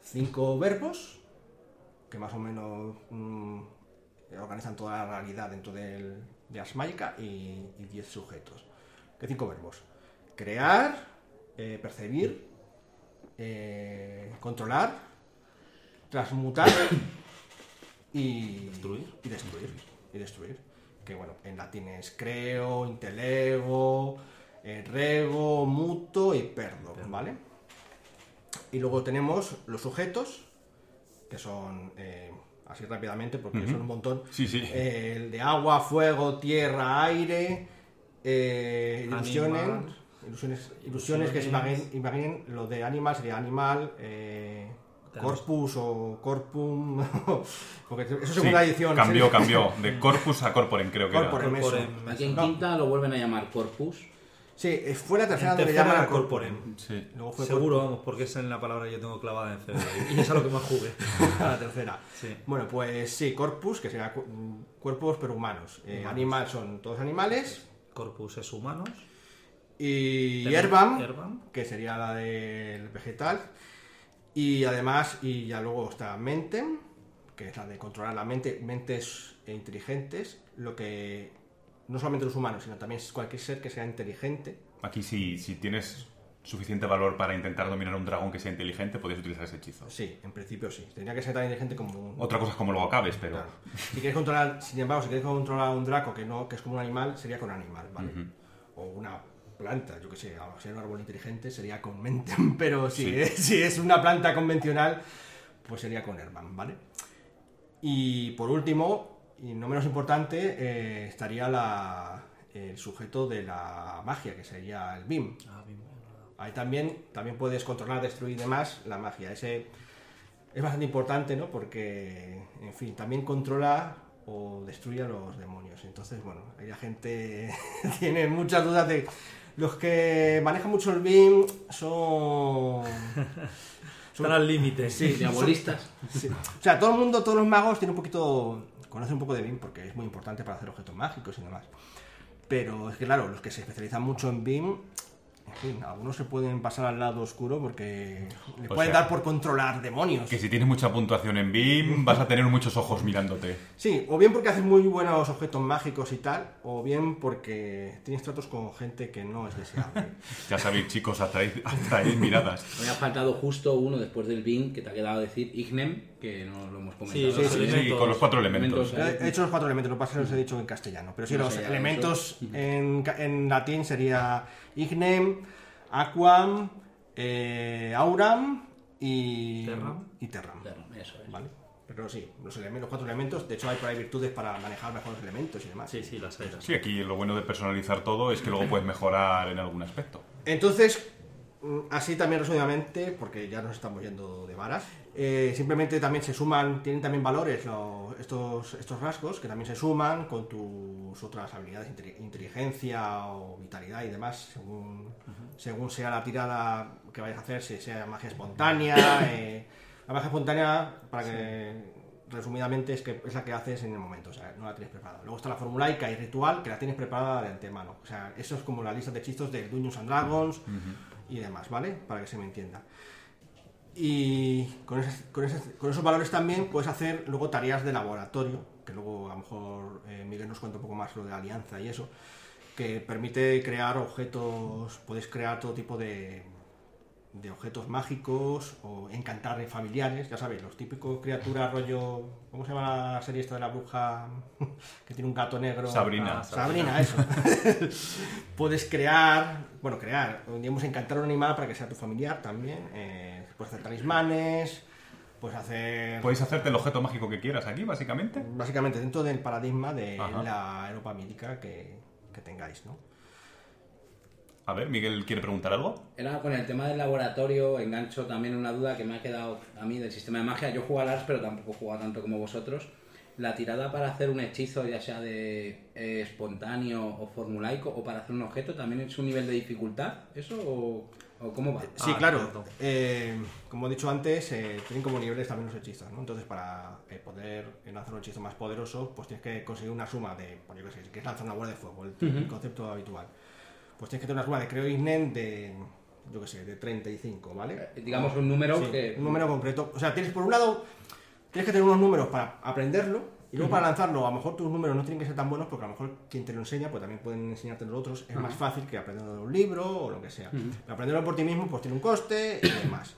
cinco verbos que más o menos mm, organizan toda la realidad dentro del, de Ars Magica y, y diez sujetos. ¿Qué cinco verbos? Crear, eh, percibir, eh, controlar, transmutar y Destruir. Y destruir. Y destruir. Que bueno, en latín es creo, intelego, eh, rego, muto y perdo, ¿vale? Y luego tenemos los sujetos, que son, eh, así rápidamente, porque son un montón. Sí, sí. Eh, el de agua, fuego, tierra, aire, eh, ilusiones, ilusiones, ilusiones que se imaginen, imaginen lo de animal sería animal, eh, corpus o corpum, porque eso es Sí, segunda edición. cambió, ¿sí? cambió. De corpus a corporem, creo que era. Corporem, eso. Corporem. Aquí en No. quinta lo vuelven a llamar corpus. Sí, eh, fue la tercera donde llaman era corporem. Sí. Luego fue Seguro, vamos, porque es en la palabra que yo tengo clavada en el cerebro. Y es a lo que más jugué. a la tercera. Sí. Bueno, pues sí, corpus, que sería cu- mm, cuerpos pero humanos. Eh, Humanos. animal son todos animales. Corpus es humanos. Y herbam, herbam. que sería la del vegetal. Y además, y ya luego está mentem, que es la de controlar la mente, mentes inteligentes, lo que no solamente los humanos, sino también cualquier ser que sea inteligente. Aquí si, si tienes suficiente valor para intentar dominar a un dragón que sea inteligente, puedes utilizar ese hechizo. Sí, en principio sí. Tendría que ser tan inteligente como. Otra cosa es como luego acabes, pero... Claro. Si quieres controlar, sin embargo, si quieres controlar a un draco que no, que es como un animal, sería con animal, ¿vale? O una planta, yo que sé, a ser un árbol inteligente sería con mentem, pero si, Sí. es, si es una planta convencional, pues sería con herban, ¿vale? Y por último, y no menos importante, eh, estaría la, el sujeto de la magia, que sería el BIM. Ah, bueno. Ahí también, también puedes controlar, destruir y demás la magia. Ese es bastante importante, ¿no? Porque, en fin, también controla o destruye a los demonios. Entonces, bueno, ahí la gente tiene muchas dudas de... Los que manejan mucho el BIM son... Están al límite. Sí, Diabolistas. Sí. O sea, todo el mundo, todos los magos tienen un poquito. Conocen un poco de BIM porque es muy importante para hacer objetos mágicos y demás. Pero es que, claro, los que se especializan mucho en BIM, en fin, algunos se pueden pasar al lado oscuro porque le O pueden sea, dar por controlar demonios. Que si tienes mucha puntuación en BIM, vas a tener muchos ojos mirándote. Sí, o bien porque haces muy buenos objetos mágicos y tal, o bien porque tienes tratos con gente que no es deseable. Ya sabéis, chicos, atraéis, atraéis miradas. Me ha faltado justo uno después del BIN que te ha quedado a decir Ignem, que no lo hemos comentado. Sí, sí, sí, Sí, con los cuatro elementos. Elementos. He hecho los cuatro elementos, lo que pasa es que los he dicho en castellano. Pero sí, No los sé, elementos en, en latín sería ignem, aquam, eh, auram y Terram. Y terram. Claro, eso es. ¿Vale? Pero sí, los, elementos, los cuatro elementos, de hecho hay por ahí virtudes para manejar mejor los elementos y demás. Sí, sí, las hay. las hay. Sí, aquí lo bueno de personalizar todo es que luego puedes mejorar en algún aspecto. Entonces, mm, así también resumidamente, porque ya nos estamos yendo de varas, eh, simplemente también se suman, tienen también valores lo- estos, estos rasgos que también se suman con tus otras habilidades, inteli- inteligencia o vitalidad y demás, según, según sea la tirada que vayas a hacer, si sea magia espontánea. eh, la magia espontánea, para que resumidamente, es, que es la que haces en el momento, o sea, no la tienes preparada. Luego está la formulaica y ritual, que la tienes preparada de antemano. O sea, eso es como la lista de hechizos de Dungeons and Dragons y demás, ¿vale? Para que se me entienda. Y con, esas- con, esas- con esos valores también puedes hacer luego tareas de laboratorio, que luego a lo mejor eh, Miguel nos cuenta un poco más lo de la alianza y eso, que permite crear objetos, puedes crear todo tipo de, de objetos mágicos o encantar familiares, ya sabéis, los típicos criaturas rollo, ¿cómo se llama la serie esta de la bruja que tiene un gato negro? Sabrina. Ah, Sabrina, eso. puedes crear, bueno, crear, digamos, encantar a un animal para que sea tu familiar también. eh, puedes hacer talismanes, puedes hacer... Puedes hacerte el objeto mágico que quieras aquí, básicamente. Básicamente dentro del paradigma de Ajá. la Europa mítica que, que tengáis, ¿no? A ver, Miguel quiere preguntar algo. Era con el tema del laboratorio, engancho también una duda que me ha quedado a mí del sistema de magia. Yo juego al ARS, pero tampoco he jugado tanto como vosotros. la tirada para hacer un hechizo, ya sea de eh, espontáneo o formulaico, o para hacer un objeto, también es un nivel de dificultad, ¿eso o, o cómo va? Sí, Ah, claro. Eh, como he dicho antes, eh, tienen como niveles también los hechizos, ¿no? Entonces, para eh, poder lanzar un hechizo más poderoso, pues tienes que conseguir una suma de, pues yo qué sé, si quieres lanzar una bola de fuego, el, el concepto habitual. Pues tienes que tener una suma de creo Ignen de, yo qué sé, de 35, ¿vale? Eh, Digamos un número Sí, que... un número concreto. O sea, tienes por un lado, tienes que tener unos números para aprenderlo y luego para lanzarlo, a lo mejor tus números no tienen que ser tan buenos porque a lo mejor quien te lo enseña, pues también pueden enseñarte los otros. Es más fácil que aprenderlo de un libro o lo que sea. Pero aprenderlo por ti mismo, pues tiene un coste y demás.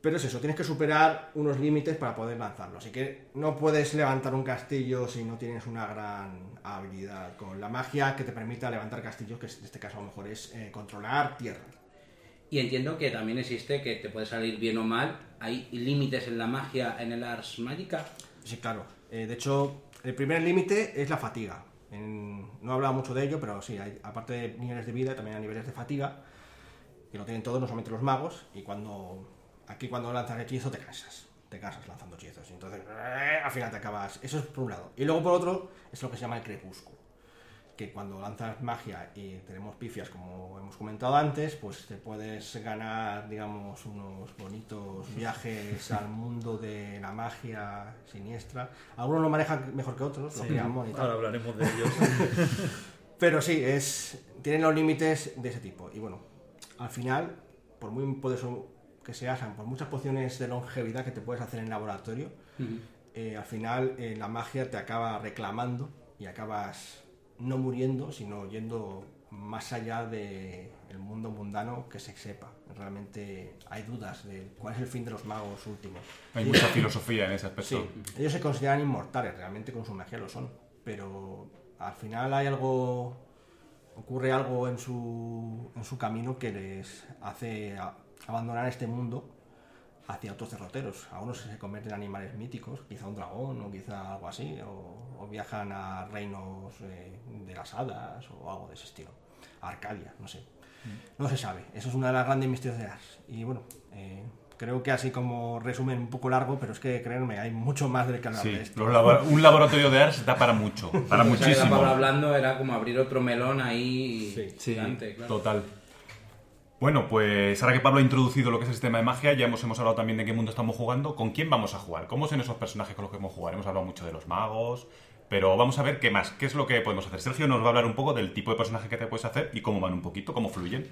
Pero es eso, tienes que superar unos límites para poder lanzarlo. Así que no puedes levantar un castillo si no tienes una gran habilidad con la magia que te permita levantar castillos, que en este caso a lo mejor es eh, controlar tierra. Y entiendo que también existe que te puede salir bien o mal. ¿Hay límites en la magia, en el Ars Magica? Sí, claro. Eh, de hecho, el primer límite es la fatiga. No he hablado mucho de ello, pero sí, hay, aparte de niveles de vida, también hay niveles de fatiga, que lo tienen todos, no solamente los magos, y cuando aquí cuando lanzas hechizo te cansas. Te cansas lanzando hechizos. Y entonces, eh, al final te acabas. Eso es por un lado. Y luego por otro, es lo que se llama el crepúsculo. Que cuando lanzas magia y tenemos pifias, como hemos comentado antes, pues te puedes ganar, digamos, unos bonitos viajes al mundo de la magia siniestra. Algunos lo manejan mejor que otros, lo amo y tal. Ahora hablaremos de ellos. Pero sí, es tienen los límites de ese tipo. Y bueno, al final, por muy poderoso que seas, por muchas pociones de longevidad que te puedes hacer en laboratorio, eh, al final eh, la magia te acaba reclamando y acabas no muriendo, sino yendo más allá del mundo mundano que se sepa. Realmente hay dudas de cuál es el fin de los magos últimos. Hay mucha filosofía en ese aspecto. Sí, ellos se consideran inmortales, realmente con su magia lo son. Pero al final hay algo. ocurre algo en su, en su camino que les hace abandonar este mundo hacia otros derroteros. Algunos se convierten en animales míticos, quizá un dragón o quizá algo así, o, o viajan a reinos eh, de las hadas o algo de ese estilo. Arcadia, no sé. No se sabe. Eso es una de las grandes misterios de Ars. Y bueno, eh, creo que así como resumen un poco largo, pero es que créanme, hay mucho más del que hablar Sí, de esto. un laboratorio de Ars da para mucho, para O sea, muchísimo. Hablando era como abrir otro melón ahí Sí. Sí, gigante, claro. Total. Bueno, pues ahora que Pablo ha introducido lo que es el sistema de magia, ya hemos, hemos hablado también de qué mundo estamos jugando, con quién vamos a jugar, cómo son esos personajes con los que vamos a jugar. Hemos hablado mucho de los magos, pero vamos a ver qué más, qué es lo que podemos hacer. Sergio nos va a hablar un poco del tipo de personaje que te puedes hacer y cómo van un poquito, cómo fluyen.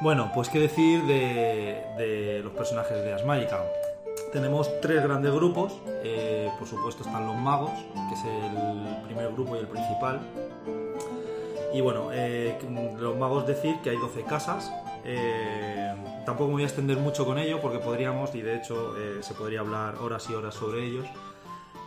Bueno, pues qué decir de, de los personajes de Asmágica. Tenemos tres grandes grupos. eh, por supuesto están los magos, que es el primer grupo y el principal. Y bueno, eh, los magos decir que hay 12 casas. eh, tampoco me voy a extender mucho con ello porque podríamos, y de hecho se podría hablar horas y horas sobre ellos.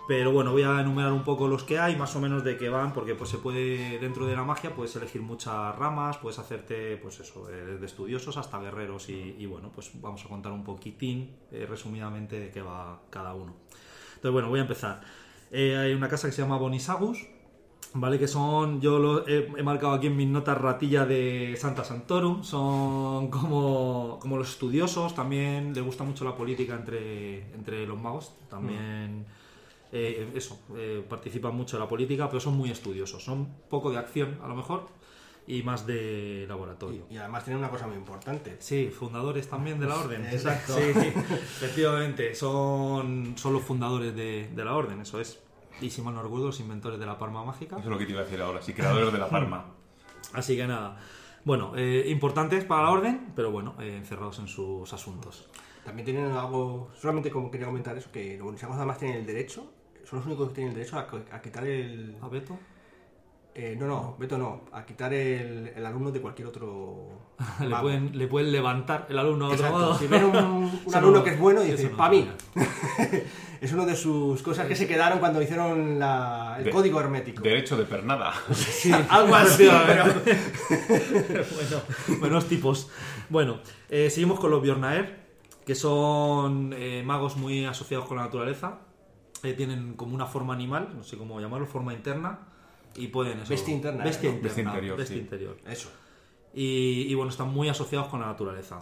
Pero bueno, voy a enumerar un poco los que hay, más o menos de qué van, porque pues se puede, dentro de la magia, puedes elegir muchas ramas, puedes hacerte, pues eso, desde estudiosos hasta guerreros y, bueno, pues vamos a contar un poquitín, eh, resumidamente, de qué va cada uno. Entonces, bueno, voy a empezar. Eh, hay una casa que se llama Bonisagus, ¿vale? Que son, yo lo he, marcado aquí en mis notas ratilla de Santa Santorum, son como, como los estudiosos, también les gusta mucho la política entre, entre los magos, también... eh, eso, eh, participan mucho en la política, pero son muy estudiosos. Son poco de acción, a lo mejor, y más de laboratorio. Y además tienen una cosa muy importante. Sí, fundadores también de la orden. Exacto. Sí, efectivamente, son, son los fundadores de, de la orden, eso es. Y si mal no recuerdo, los inventores de la palma mágica. Eso es lo que te iba a decir ahora, sí, creadores de la Parma. Así que nada. Bueno, eh, importantes para la orden, pero bueno, eh, encerrados en sus asuntos. También tienen algo, solamente como quería comentar eso, que los además tienen el derecho, son los únicos que tienen el derecho a, a quitar el... ¿A Beto? eh, no, no, Beto no, a quitar el, el alumno de cualquier otro... Le pueden, le pueden levantar el alumno a otro Exacto. modo. Si ven un, un alumno no- que es bueno y dice, no para mí. es una de sus cosas que se quedaron cuando hicieron la- el De- código hermético. Derecho de pernada. Sí, Algo así, pero... bueno, buenos tipos. Bueno, eh, seguimos con los Bjornaer, que son eh, magos muy asociados con la naturaleza. Eh, tienen como una forma animal, no sé cómo llamarlo, forma interna. y pueden eso, Bestia interna, bestia ¿no? interna, Bestia interior, bestia sí. interior. Eso. Y, y, bueno, están muy asociados con la naturaleza.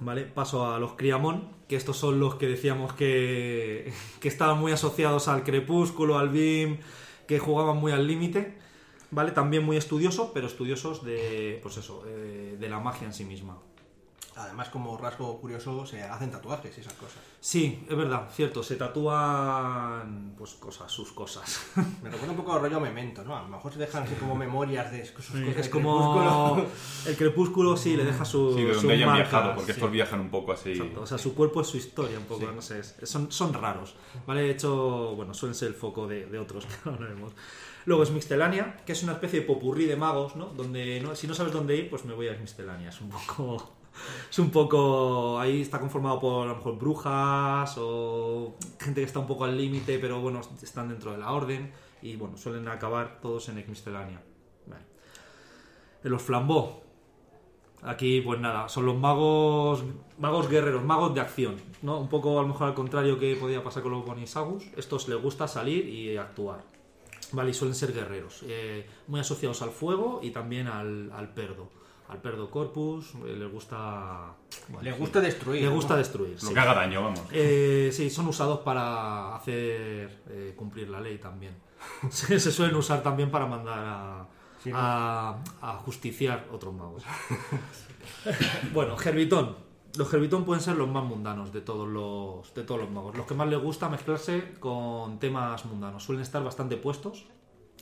¿Vale? Paso a los Criamón, que estos son los que decíamos que, que estaban muy asociados al crepúsculo, al BIM, que jugaban muy al límite. ¿Vale? También muy estudiosos, pero estudiosos de, pues eso, eh, de la magia en sí misma. Además, como rasgo curioso, se hacen tatuajes y esas cosas. Sí, es verdad, cierto, se tatúan pues cosas, sus cosas. Me recuerda un poco al rollo memento, ¿no? A lo mejor se dejan así como memorias de sus cosas. es como crepúsculo. el crepúsculo, sí, le deja su. Sí, de donde hayan marcas, viajado, porque sí. estos viajan un poco así. Exacto, O sea, su cuerpo es su historia un poco, no sé, es- son, son raros, ¿vale? De hecho, bueno, suelen ser el foco de, de otros que ahora vemos. Luego es Mixtelania, que es una especie de popurrí de magos, ¿no? Donde no, si no sabes dónde ir, pues me voy a Mixtelania. Es un poco... Es un poco... Ahí está conformado por a lo mejor brujas o gente que está un poco al límite, pero bueno, están dentro de la orden y bueno, suelen acabar todos en Mixtelania. Vale. Los Flambó, Aquí, pues nada, son los magos magos guerreros, magos de acción, ¿no? Un poco a lo mejor al contrario que podía pasar con los Bonisagus. Estos les gusta salir y actuar. Vale, y suelen ser guerreros, eh, muy asociados al fuego y también al, al perdo. Al perdo corpus, eh, les gusta... bueno, sí, gusta destruir. ¿no? gusta destruir. Lo sí. que haga daño, vamos. Eh, sí, son usados para hacer eh, cumplir la ley también. Se, se suelen usar también para mandar a, Sí, ¿no? a, a justiciar otros magos. bueno, Gerbitón. Los Gerbitón pueden ser los más mundanos de todos los, de todos los magos. Los que más les gusta mezclarse con temas mundanos. Suelen estar bastante puestos,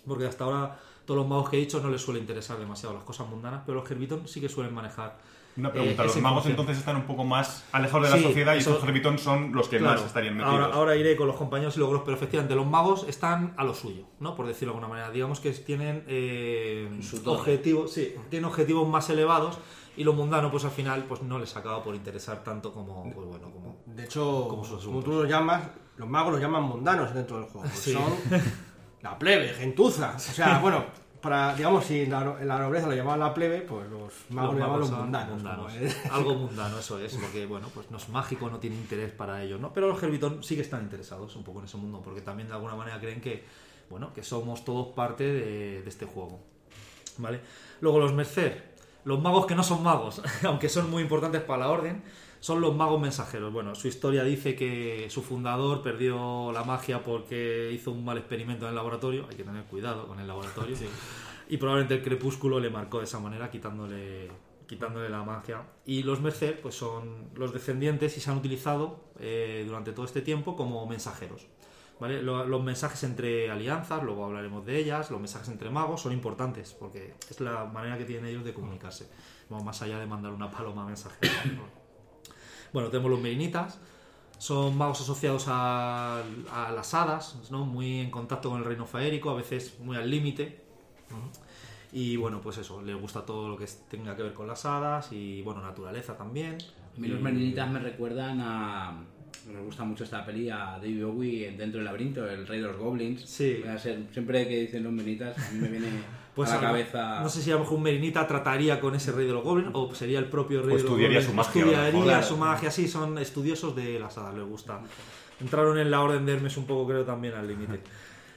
porque hasta ahora todos los magos que he dicho no les suele interesar demasiado las cosas mundanas, pero los Gerbitón sí que suelen manejar. Una pregunta, eh, los magos información. entonces están un poco más alejados de la Sí, sociedad y eso- estos Herbitón son los que Claro, más estarían metidos. Ahora, ahora iré con los compañeros y logros, pero efectivamente los magos están a lo suyo, ¿no? Por decirlo de alguna manera. Digamos que tienen eh, objetivos, sí, tienen objetivos más elevados y lo mundano, pues al final, pues no les acaba por interesar tanto como, pues bueno, como De hecho, Como sus como tú los llamas, los magos los llaman mundanos dentro del juego. Sí. Son la plebe, gentuza. O sea, bueno, para, digamos, si la, la nobleza lo llamaban la plebe, pues los magos lo llaman los mundanos. mundanos. Algo mundano, eso es, porque bueno, pues no es mágico, no tiene interés para ellos, ¿no? Pero los Herbitón sí que están interesados un poco en ese mundo, porque también de alguna manera creen que, bueno, que somos todos parte de, de este juego. ¿Vale? Luego los Mercer, los magos que no son magos, aunque son muy importantes para la orden, son los magos mensajeros. Bueno, su historia dice que su fundador perdió la magia porque hizo un mal experimento en el laboratorio. Hay que tener cuidado con el laboratorio. Y probablemente el crepúsculo le marcó de esa manera, quitándole, quitándole la magia. Y los Mercer, pues son los descendientes y se han utilizado eh, durante todo este tiempo como mensajeros. ¿Vale? Lo- Los mensajes entre alianzas, luego hablaremos de ellas, los mensajes entre magos son importantes porque es la manera que tienen ellos de comunicarse. Vamos más allá de mandar una paloma mensajera. Bueno, tenemos los merinitas, son magos asociados a, a las hadas, ¿no? muy en contacto con el reino faérico, a veces muy al límite. Y bueno, pues eso, les gusta todo lo que tenga que ver con las hadas y bueno, naturaleza también. A mí los Merinitas me recuerdan a. Me gusta mucho esta peli a David Bowie en dentro del laberinto, el rey de los goblins. Sí. Ser- siempre que dicen los Merinitas, a mí me viene Pues a la cabeza. No sé si a lo mejor un Merinita trataría con ese rey de los goblins o sería el propio rey O de los estudiaría goblins. su magia, Estudiaría su magia, sí, son estudiosos de las hadas, les gusta. Entraron en la orden de Hermes un poco, creo, también al límite.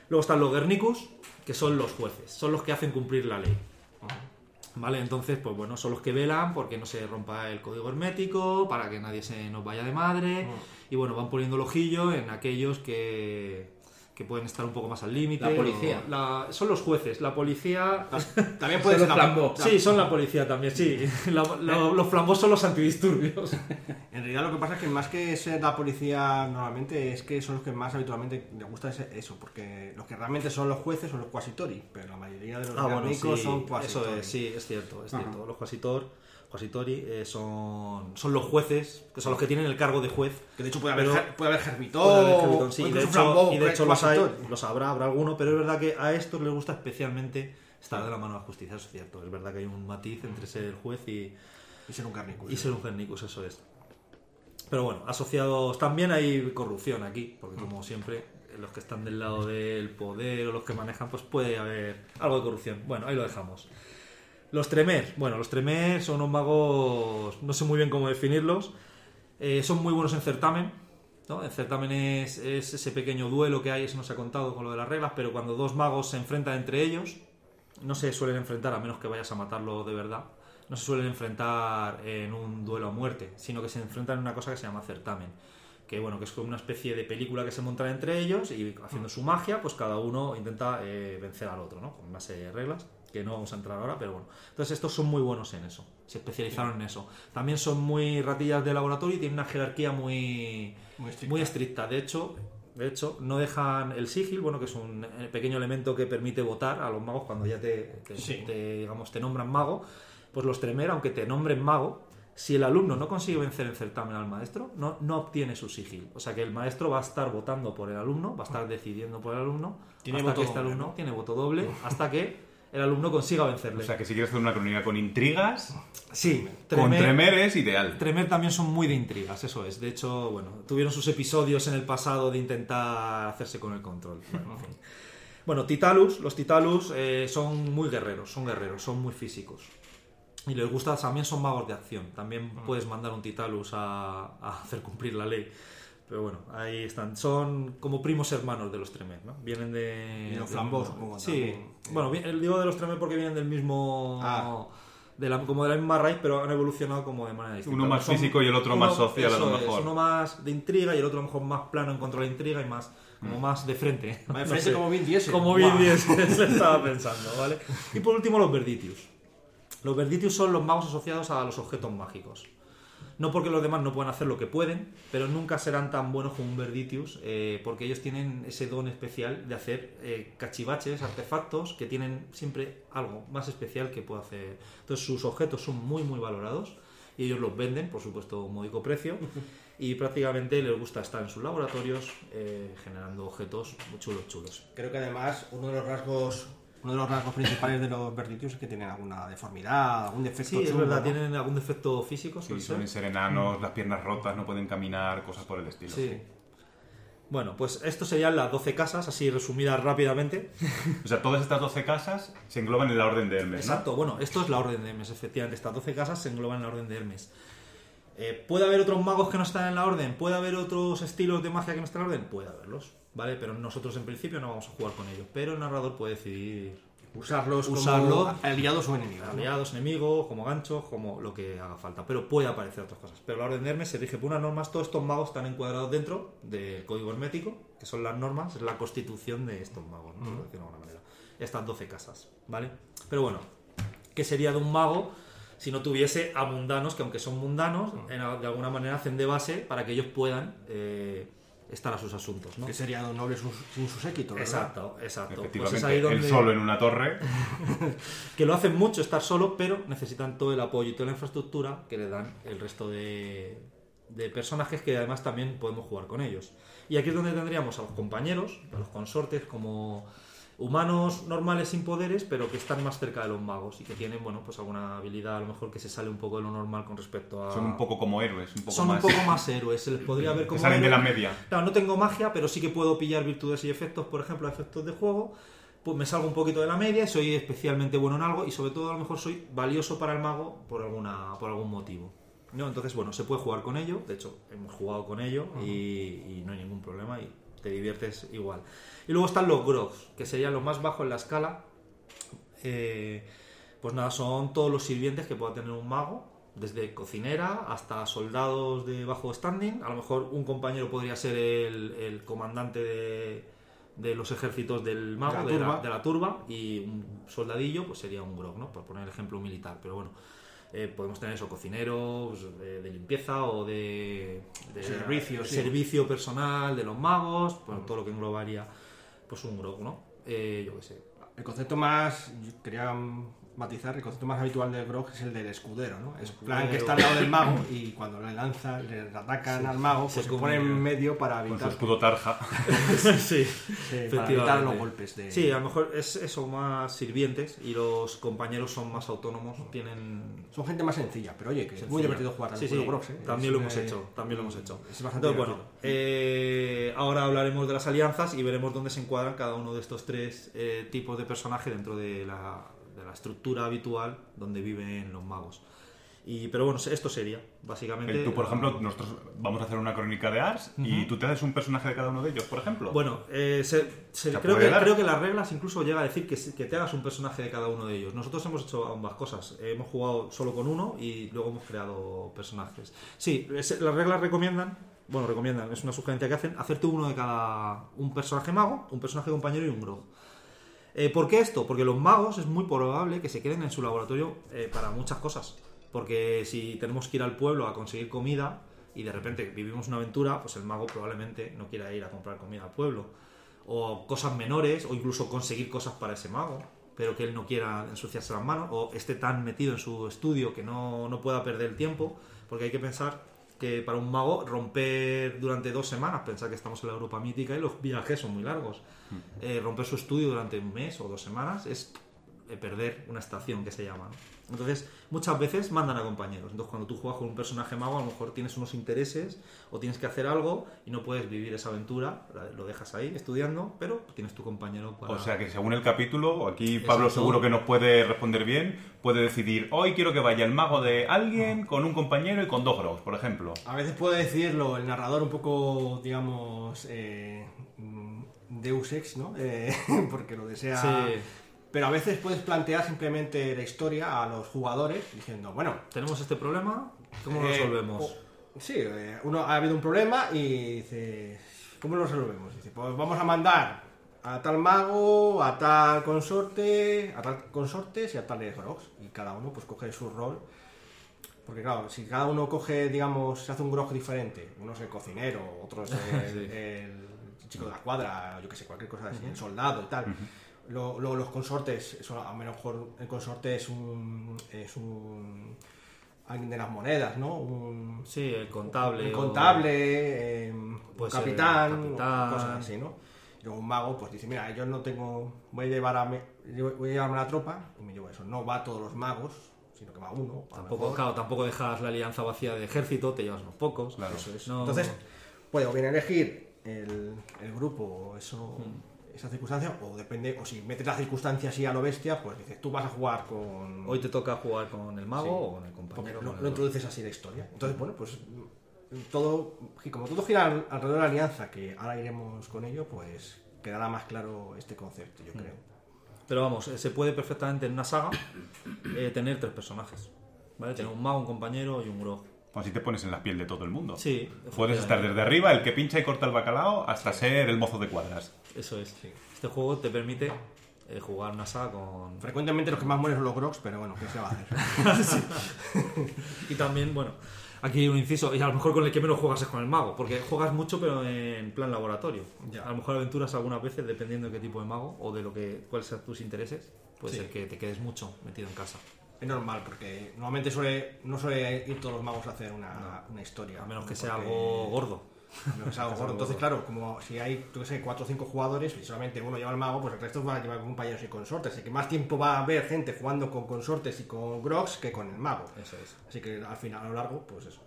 Luego están los Guernicus, que son los jueces, son los que hacen cumplir la ley. ¿Vale? Entonces, pues bueno, son los que velan porque no se rompa el código hermético, para que nadie se nos vaya de madre. Y bueno, van poniendo el ojillo en aquellos que, que pueden estar un poco más al límite. La policía. o la- son los jueces. La policía. También puede ser flambó. Sí, son la policía también, sí. La- lo- los flambos son los antidisturbios. En realidad lo que pasa es que más que ser la policía normalmente es que son los que más habitualmente les gusta eso, porque los que realmente son los jueces son los quasitori, pero la mayoría de los Ah, bueno, sí, son eso quasitori. es, sí, es cierto, es Ajá. cierto. Los quasitor, quasitori eh, son, son los jueces, que son los que tienen el cargo de juez. Que de hecho puede haber, Pero- puede haber gerbitón, Puede haber gerbitón, sí, o y de hecho, flambó, y de hecho los hay, los habrá, habrá alguno, pero es verdad que a estos les gusta especialmente estar de la mano de la justicia, eso es cierto. Es verdad que hay un matiz entre ser el juez y, Y ser un carnicus. y ser un gernicus, eso es. Pero bueno, asociados también hay corrupción aquí, porque como siempre, los que están del lado del poder o los que manejan, pues puede haber algo de corrupción. Bueno, ahí lo dejamos. Los Tremer, bueno, los Tremer son unos magos, no sé muy bien cómo definirlos, eh, son muy buenos en certamen, ¿no? El certamen es, es ese pequeño duelo que hay, eso no se ha contado con lo de las reglas, pero cuando dos magos se enfrentan entre ellos, no se suelen enfrentar a menos que vayas a matarlo de verdad. No se suelen enfrentar en un duelo a muerte, sino que se enfrentan en una cosa que se llama certamen. Que bueno, que es como una especie de película que se montan entre ellos y haciendo su magia, pues cada uno intenta eh, vencer al otro, ¿no? Con una de reglas que no vamos a entrar ahora, pero bueno. Entonces estos son muy buenos en eso, se especializaron en eso. También son muy ratillas de laboratorio y tienen una jerarquía muy, Muy estricta. muy estricta. De hecho, de hecho, no dejan el sigil, bueno, que es un eh, pequeño elemento que permite votar a los magos cuando ya te, te- Sí. te, digamos, te nombran mago. Pues los Tremer, aunque te nombren mago, si el alumno no consigue vencer en certamen al maestro, no, no obtiene su sigil. O sea que el maestro va a estar votando por el alumno, va a estar decidiendo por el alumno, Tiene hasta voto que este doble, alumno ¿no? tiene voto doble, hasta que el alumno consiga vencerle. O sea, que si quieres hacer una crónica con intrigas, sí, con Tremer- Tremer es ideal. Tremer también son muy de intrigas, eso es. De hecho, bueno, tuvieron sus episodios en el pasado de intentar hacerse con el control. Bueno, en fin. Bueno, Titalus, los Titalus eh, son muy guerreros, son guerreros, son muy físicos. Y les gusta, también son magos de acción. También puedes mandar un Titalus a, a hacer cumplir la ley. Pero bueno, ahí están. Son como primos hermanos de los Tremer, ¿no? Vienen de... Y los supongo, Sí. también. Bueno, digo de los Tremer porque vienen del mismo... Ah. De la, como de la misma raíz, pero han evolucionado como de manera distinta. Uno más Son- físico y el otro más social, a lo es, mejor. uno más de intriga y el otro a lo mejor más plano en contra de la intriga y más, como más de frente. Más de No frente sé. como Vin Diesel. Como. Vin Diesel, se estaba pensando, ¿vale? Y por último, los Verditius. Los Verditius son los magos asociados a los objetos mágicos. No porque los demás no puedan hacer lo que pueden, pero nunca serán tan buenos como un Verditius, eh, porque ellos tienen ese don especial de hacer eh, cachivaches, artefactos, que tienen siempre algo más especial que puede hacer. Entonces sus objetos son muy, muy valorados y ellos los venden, por supuesto, a un módico precio. Y prácticamente les gusta estar en sus laboratorios eh, generando objetos muy chulos, chulos. Creo que además uno de los rasgos uno de los rasgos principales de los Verditius es que tienen alguna deformidad, algún defecto Sí, es verdad, ¿no? tienen algún defecto físico. Sí, suelen ser enanos, las piernas rotas, no pueden caminar, cosas por el estilo. Sí. Bueno, pues esto serían las 12 casas, así resumidas rápidamente. O sea, todas estas 12 casas se engloban en la orden de Hermes, ¿no? Exacto, bueno, esto es la orden de Hermes, efectivamente. Estas 12 casas se engloban en la orden de Hermes. Eh, ¿Puede haber otros magos que no están en la orden? ¿Puede haber otros estilos de magia que no están en la orden? Puede haberlos, ¿vale? Pero nosotros en principio no vamos a jugar con ellos. Pero el narrador puede decidir usarlos Usarlo. como aliados o enemigos. ¿no? aliados, enemigos, como ganchos, como lo que haga falta. Pero puede aparecer otras cosas. Pero la orden de Hermes se rige por unas normas. Todos estos magos están encuadrados dentro del código hermético, que son las normas, es la constitución de estos magos, ¿no? De alguna manera. Estas 12 casas, ¿vale? Pero bueno, ¿qué sería de un mago si no tuviese a mundanos, que aunque son mundanos, en- de alguna manera hacen de base para que ellos puedan eh, estar a sus asuntos, ¿no? Que sería un noble sus- sin su séquito, ¿verdad? Exacto, exacto. Pues Efectivamente, es ahí donde él solo en una torre. que lo hacen mucho estar solo, pero necesitan todo el apoyo y toda la infraestructura que le dan el resto de, de personajes que además también podemos jugar con ellos. Y aquí es donde tendríamos a los compañeros, a los consortes como humanos normales sin poderes, pero que están más cerca de los magos y que tienen, bueno, pues alguna habilidad a lo mejor que se sale un poco de lo normal con respecto a... Son un poco como héroes, un poco Son más. un poco más héroes, se les podría ver que como salen de la media. Claro, no tengo magia, pero sí que puedo pillar virtudes y efectos, por ejemplo, efectos de juego. Pues me salgo un poquito de la media y soy especialmente bueno en algo y sobre todo a lo mejor soy valioso para el mago por alguna por algún motivo. ¿No? Entonces, bueno, se puede jugar con ello. De hecho, hemos jugado con ello y, y no hay ningún problema y te diviertes igual. Y luego están los grogs, que serían los más bajos en la escala. Eh, pues nada, son todos los sirvientes que pueda tener un mago, desde cocinera hasta soldados de bajo standing. A lo mejor un compañero podría ser el, el comandante de, de los ejércitos del mago, De la de la, turba. de la turba, y un soldadillo pues sería un grog, ¿no? Por poner el ejemplo militar. Pero bueno, eh, podemos tener eso, cocineros eh, de limpieza o de, de Servicio, sí. servicio personal de los magos, pues, todo lo que englobaría pues un grog, ¿no? Eh, yo qué sé. El concepto más, yo quería matizar, el concepto más habitual del grog es el del escudero, ¿no? Es plan que está al lado del mago y cuando le lanzan, le atacan al mago, pues se pone en medio para Con su evitar, escudo tarja. sí, sí, para evitar los golpes de... Sí, a lo mejor es eso, más sirvientes y los compañeros son más autónomos, tienen... Son gente más sencilla, pero oye, que es muy divertido jugar Sí, los sí, grogs, ¿eh? también Es, lo hemos eh, hecho, también lo hemos hecho. Es bastante Entonces, bueno, eh, ahora hablaremos de las alianzas y veremos dónde se encuadran cada uno de estos tres eh, tipos de personaje dentro de la, de la estructura habitual donde viven los magos. Y, pero bueno, esto sería, básicamente. Eh, Tú, por ejemplo, nosotros vamos a hacer una crónica de Ars y tú te haces un personaje de cada uno de ellos, por ejemplo. Bueno, eh, se- se- ¿Se creo, que, dar? creo que las reglas incluso llega a decir que, que te hagas un personaje de cada uno de ellos. Nosotros hemos hecho ambas cosas. Hemos jugado solo con uno y luego hemos creado personajes. Sí, es- las reglas recomiendan, bueno, recomiendan, es una sugerencia que hacen, hacerte uno de cada. un personaje mago, un personaje compañero y un grog. Eh, ¿Por qué esto? Porque los magos es muy probable que se queden en su laboratorio eh, para muchas cosas. Porque si tenemos que ir al pueblo a conseguir comida y de repente vivimos una aventura, pues el mago probablemente no quiera ir a comprar comida al pueblo. O cosas menores, o incluso conseguir cosas para ese mago, pero que él no quiera ensuciarse las manos, o esté tan metido en su estudio que no, no pueda perder el tiempo, porque hay que pensar que para un mago romper durante dos semanas, pensar que estamos en la Europa mítica y los viajes son muy largos, eh, romper su estudio durante un mes o dos semanas es eh, perder una estación que se llama. ¿no? Entonces, muchas veces mandan a compañeros. Entonces, cuando tú juegas con un personaje mago, a lo mejor tienes unos intereses o tienes que hacer algo y no puedes vivir esa aventura, lo dejas ahí estudiando, pero tienes tu compañero para... O sea que según el capítulo, aquí Pablo Exacto. seguro que nos puede responder bien, puede decidir, hoy quiero que vaya el mago de alguien con un compañero y con dos grogs, por ejemplo. A veces puede decirlo el narrador un poco, digamos, eh, mm, Deus Ex, ¿no? Eh, porque lo desea. Sí. Pero a veces puedes plantear simplemente la historia a los jugadores diciendo, bueno, Tenemos este problema, ¿cómo lo eh, resolvemos? o- sí, eh, uno ha habido un problema y dice, ¿cómo lo resolvemos? Dice, pues vamos a mandar a tal mago, a tal consorte, a tal consortes y a tales grogs. Y cada uno pues coge su rol. Porque claro, si cada uno coge, digamos, se hace un grog diferente, uno es el cocinero, otro es el, el chico de la cuadra, yo que sé, cualquier cosa así, el soldado y tal. Luego los consortes, eso, a lo mejor el consorte es un, es un alguien de las monedas, ¿no? Un, Sí, el contable. un o- contable, eh, un Puede ser capitán, capitán. cosas así, ¿no? Y luego un mago, pues dice, mira, yo no tengo, voy a llevar a, me- voy a llevarme la tropa y me llevo eso. No va todos los magos, sino que va uno. Tampoco, claro, tampoco dejas la alianza vacía de ejército, te llevas unos pocos. Claro. Eso es. No- Entonces, puede o bien elegir el, el grupo o eso, Hmm. Esa circunstancia, o depende, o si metes la circunstancia así a lo bestia, pues dices, tú vas a jugar con... Hoy te toca jugar con el mago Sí. o con el Porque compañero. lo, con el lo otro. introduces así la historia. Entonces, bueno, pues todo, y como todo gira al- alrededor de la alianza, que ahora iremos con ello, pues quedará más claro este concepto, yo creo. Pero vamos, eh, se puede perfectamente en una saga eh, tener tres personajes. ¿Vale? Tener un mago, un compañero y un grog. Así te pones en la piel de todo el mundo. Sí, Puedes estar desde arriba, el que pincha y corta el bacalao, hasta ser el mozo de cuadras. Eso es. Este juego te permite eh, jugar una saga con. Frecuentemente los que más mueren son los grogs, pero bueno, ¿qué se va a hacer? Y también, bueno, aquí hay un inciso. Y a lo mejor con el que menos juegas es con el mago. Porque juegas mucho, pero en plan laboratorio. Ya. A lo mejor aventuras algunas veces, dependiendo de qué tipo de mago o de lo que cuáles sean tus intereses. Puede Sí. ser que te quedes mucho metido en casa. es normal, porque normalmente suele, no suele ir todos los magos a hacer una, una historia. A menos que sea algo gordo. Algo gordo. Entonces, claro, como si hay, yo qué sé, cuatro o cinco jugadores y solamente uno lleva el mago, pues el resto va a llevar compañeros y consortes. Así que más tiempo va a haber gente jugando con consortes y con grogs que con el mago. Eso es. Así que al final, a lo largo, pues eso.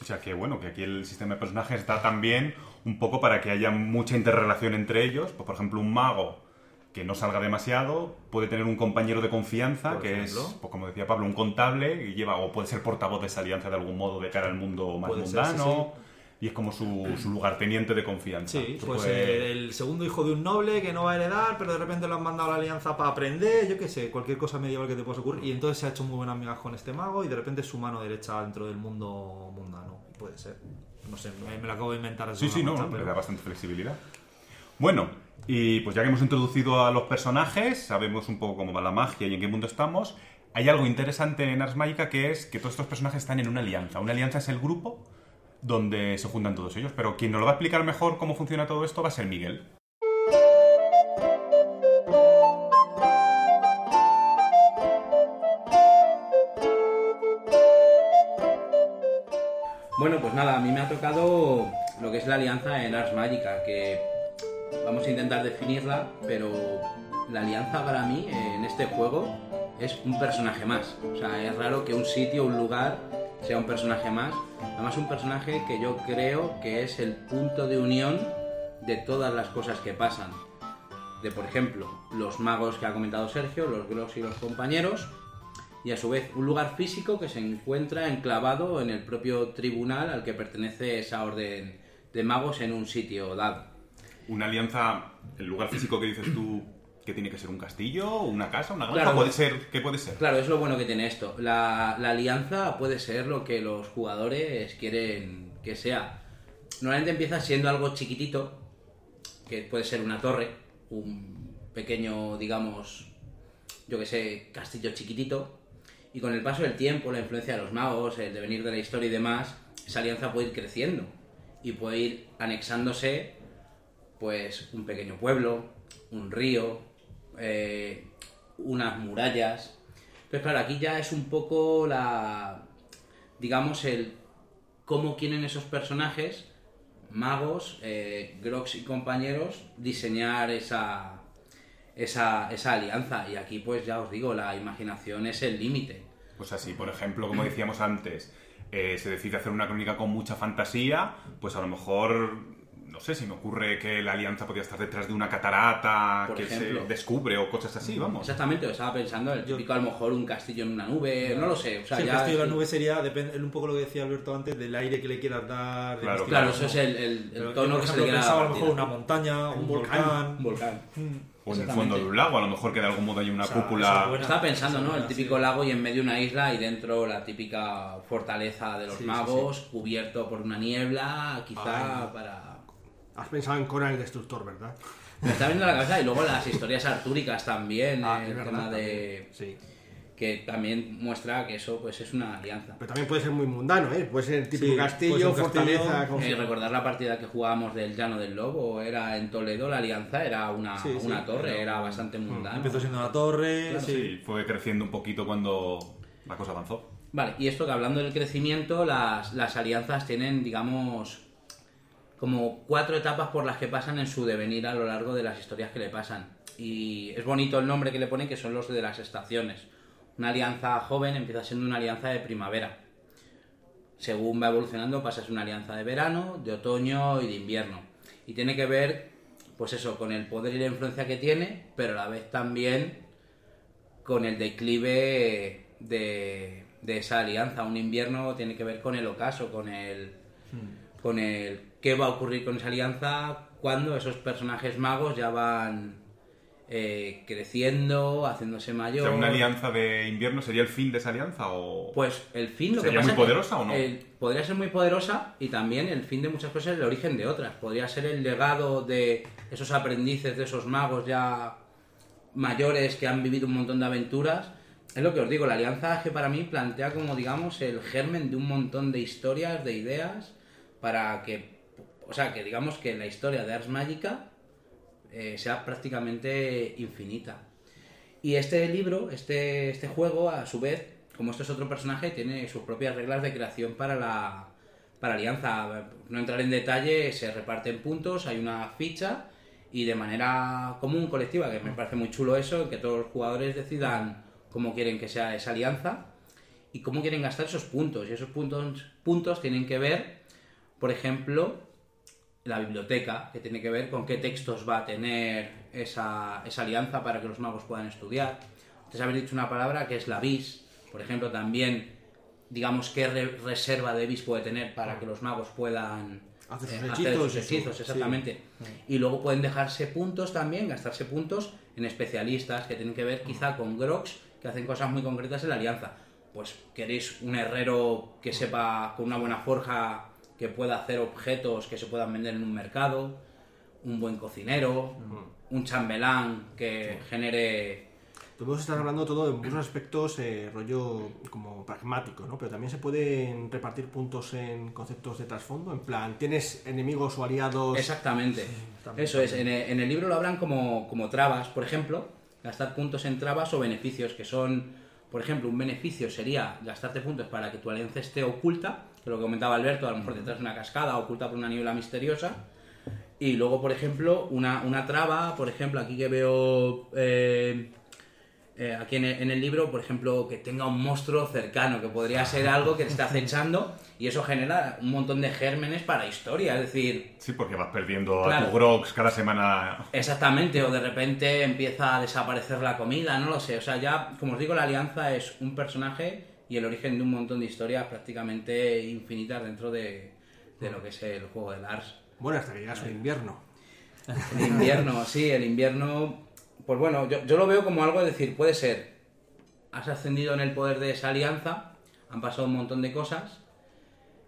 O sea que bueno, que aquí el sistema de personajes está también un poco para que haya mucha interrelación entre ellos. Pues, por ejemplo, un mago que no salga demasiado puede tener un compañero de confianza Por que ejemplo. es, pues, como decía Pablo, un contable y lleva o puede ser portavoz de esa alianza de algún modo de cara al mundo más Puede ser, mundano. sí, Y es como su, su lugarteniente de confianza. Sí, Tú pues puedes- eh, el segundo hijo de un noble que no va a heredar, pero de repente lo han mandado a la alianza para aprender, yo qué sé, cualquier cosa medieval que te pueda ocurrir. Y entonces se ha hecho muy buenas amigas con este mago y de repente es su mano derecha dentro del mundo mundano. Puede ser. No sé, me, me lo acabo de inventar. Sí, sí, no, pero- le da bastante flexibilidad. Bueno, y pues ya que hemos introducido a los personajes, sabemos un poco cómo va la magia y en qué mundo estamos, hay algo interesante en Ars Magica que es que todos estos personajes están en una alianza. Una alianza es el grupo donde se juntan todos ellos, pero quien nos lo va a explicar mejor cómo funciona todo esto va a ser Miguel. Bueno, pues nada, a mí me ha tocado lo que es la alianza en Ars Magica, que vamos a intentar definirla, pero la alianza para mí en este juego es un personaje más. O sea, es raro que un sitio, un lugar, sea un personaje más. Además, un personaje que yo creo que es el punto de unión de todas las cosas que pasan. De, por ejemplo, los magos que ha comentado Sergio, los Gross y los compañeros, y a su vez un lugar físico que se encuentra enclavado en el propio tribunal al que pertenece esa orden de magos en un sitio dado. Una alianza, el lugar físico que dices tú, tiene que ser un castillo, una casa, una granja, Claro. puede ser, ¿qué puede ser? Claro, es lo bueno que tiene esto. La, la alianza puede ser lo que los jugadores quieren que sea. Normalmente empieza siendo algo chiquitito, que puede ser una torre, un pequeño, digamos, yo que sé, castillo chiquitito. Y con el paso del tiempo, la influencia de los magos, el devenir de la historia y demás, esa alianza puede ir creciendo y puede ir anexándose, pues, un pequeño pueblo, un río, eh, unas murallas. Pero claro, aquí ya es un poco la, digamos, el cómo quieren esos personajes, magos, eh, Grox y compañeros, diseñar esa, esa, esa alianza. Y aquí, pues ya os digo, la imaginación es el límite. Pues así, por ejemplo, como decíamos antes, eh, se decide hacer una crónica con mucha fantasía, pues a lo mejor, no sé, si me ocurre que la alianza podría estar detrás de una catarata Por que ejemplo. se descubre o cosas así, vamos. Exactamente, lo estaba pensando, el típico a lo mejor un castillo en una nube, no lo sé. O sea, Sí, el ya castillo de la nube sería, depende, un poco lo que decía Alberto antes, del aire que le quieras dar. del Claro, Claro, eso es el, el- el Pero yo, tono por que se ejemplo, le quiera dar pensaba a a la lo mejor una montaña, un volcán. Un volcán. O en el fondo de un lago, a lo mejor que de algún modo hay una O sea, cúpula. buena- Estaba pensando, ¿no? El típico sí. lago y en medio una isla y dentro la típica fortaleza de los Sí, sí, magos, cubierto por una niebla, quizá Ay. para... Has pensado en Conan el Destructor, ¿verdad? Me está viendo la cabeza y luego las historias artúricas también, Ah, eh, el verdad, tema de... Sí. que también muestra que eso pues es una alianza. Pero también puede ser muy mundano, ¿eh? Puede ser el típico Sí, castillo, castillo, fortaleza... Eh, recordar la partida que jugábamos del Llano del Lobo, era en Toledo, la alianza era una, Sí, sí, una torre, pero- era bastante mundano. Empezó siendo una torre. Sí, sí. fue creciendo un poquito cuando la cosa avanzó. Vale, y esto que hablando del crecimiento, las, las alianzas tienen, digamos, como cuatro etapas por las que pasan en su devenir a lo largo de las historias que le pasan. Y es bonito el nombre que le ponen, que son los de las estaciones. Una alianza joven empieza siendo una alianza de primavera. Según va evolucionando, pasa a ser una alianza de verano, de otoño y de invierno. Y tiene que ver, pues eso, con el poder y la influencia que tiene, pero a la vez también con el declive de, de esa alianza. Un invierno tiene que ver con el ocaso, con el, con el qué va a ocurrir con esa alianza cuando esos personajes magos ya van eh, creciendo, haciéndose O mayor. sea, ¿Una alianza de invierno sería el fin de esa alianza o...? Pues el fin, lo que ¿Sería pasa muy que poderosa o no? el- podría ser muy poderosa y también el fin de muchas cosas es el origen de otras. Podría ser el legado de esos aprendices, de esos magos ya mayores que han vivido un montón de aventuras. Es lo que os digo, la alianza que para mí plantea como digamos el germen de un montón de historias, de ideas, para que, o sea, que digamos que la historia de Ars Magica eh, sea prácticamente infinita. Y este libro, este, este juego, a su vez, como esto es otro personaje, tiene sus propias reglas de creación para la, para Alianza. No entrar en detalle, se reparten puntos, hay una ficha y de manera común, colectiva, que me parece muy chulo eso, que todos los jugadores decidan cómo quieren que sea esa alianza y cómo quieren gastar esos puntos. Y esos puntos, puntos tienen que ver, por ejemplo, la biblioteca, que tiene que ver con qué textos va a tener esa, esa alianza para que los magos puedan estudiar. Ustedes habéis dicho una palabra que es la bis, por ejemplo, también, digamos, qué re- reserva de bis puede tener para que los magos puedan Hacer sus eh, hechizos sus sí. exactamente. Y luego pueden dejarse puntos también, gastarse puntos en especialistas que tienen que ver quizá con Grox, que hacen cosas muy concretas en la alianza. Pues queréis un herrero que sepa con una buena forja que pueda hacer objetos que se puedan vender en un mercado, un buen cocinero, un chambelán que genere Podemos estar hablando todo de muchos aspectos eh, rollo como pragmático, ¿no? Pero también se pueden repartir puntos en conceptos de trasfondo, en plan, ¿tienes enemigos o aliados? Exactamente. Eso es. En el, en el libro lo hablan como, como trabas, por ejemplo, gastar puntos en trabas o beneficios, que son, por ejemplo, un beneficio sería gastarte puntos para que tu alianza esté oculta, lo que comentaba Alberto, a lo mejor detrás de una cascada, oculta por una niebla misteriosa. Y luego, por ejemplo, una, una traba, por ejemplo, aquí que veo eh, eh, aquí en el, en el libro, por ejemplo, que tenga un monstruo cercano, que podría ser algo que te está acechando, y eso genera un montón de gérmenes para historia, es decir, Sí, porque vas perdiendo a tu Grox cada semana. Exactamente, o de repente empieza a desaparecer la comida, no lo sé. O sea, ya, como os digo, la alianza es un personaje y el origen de un montón de historias prácticamente infinitas dentro de, de lo que es el juego de Lars. Bueno, hasta que llega su invierno. El invierno, sí, el invierno. Pues bueno, yo, yo lo veo como algo de decir, puede ser, has ascendido en el poder de esa alianza, han pasado un montón de cosas,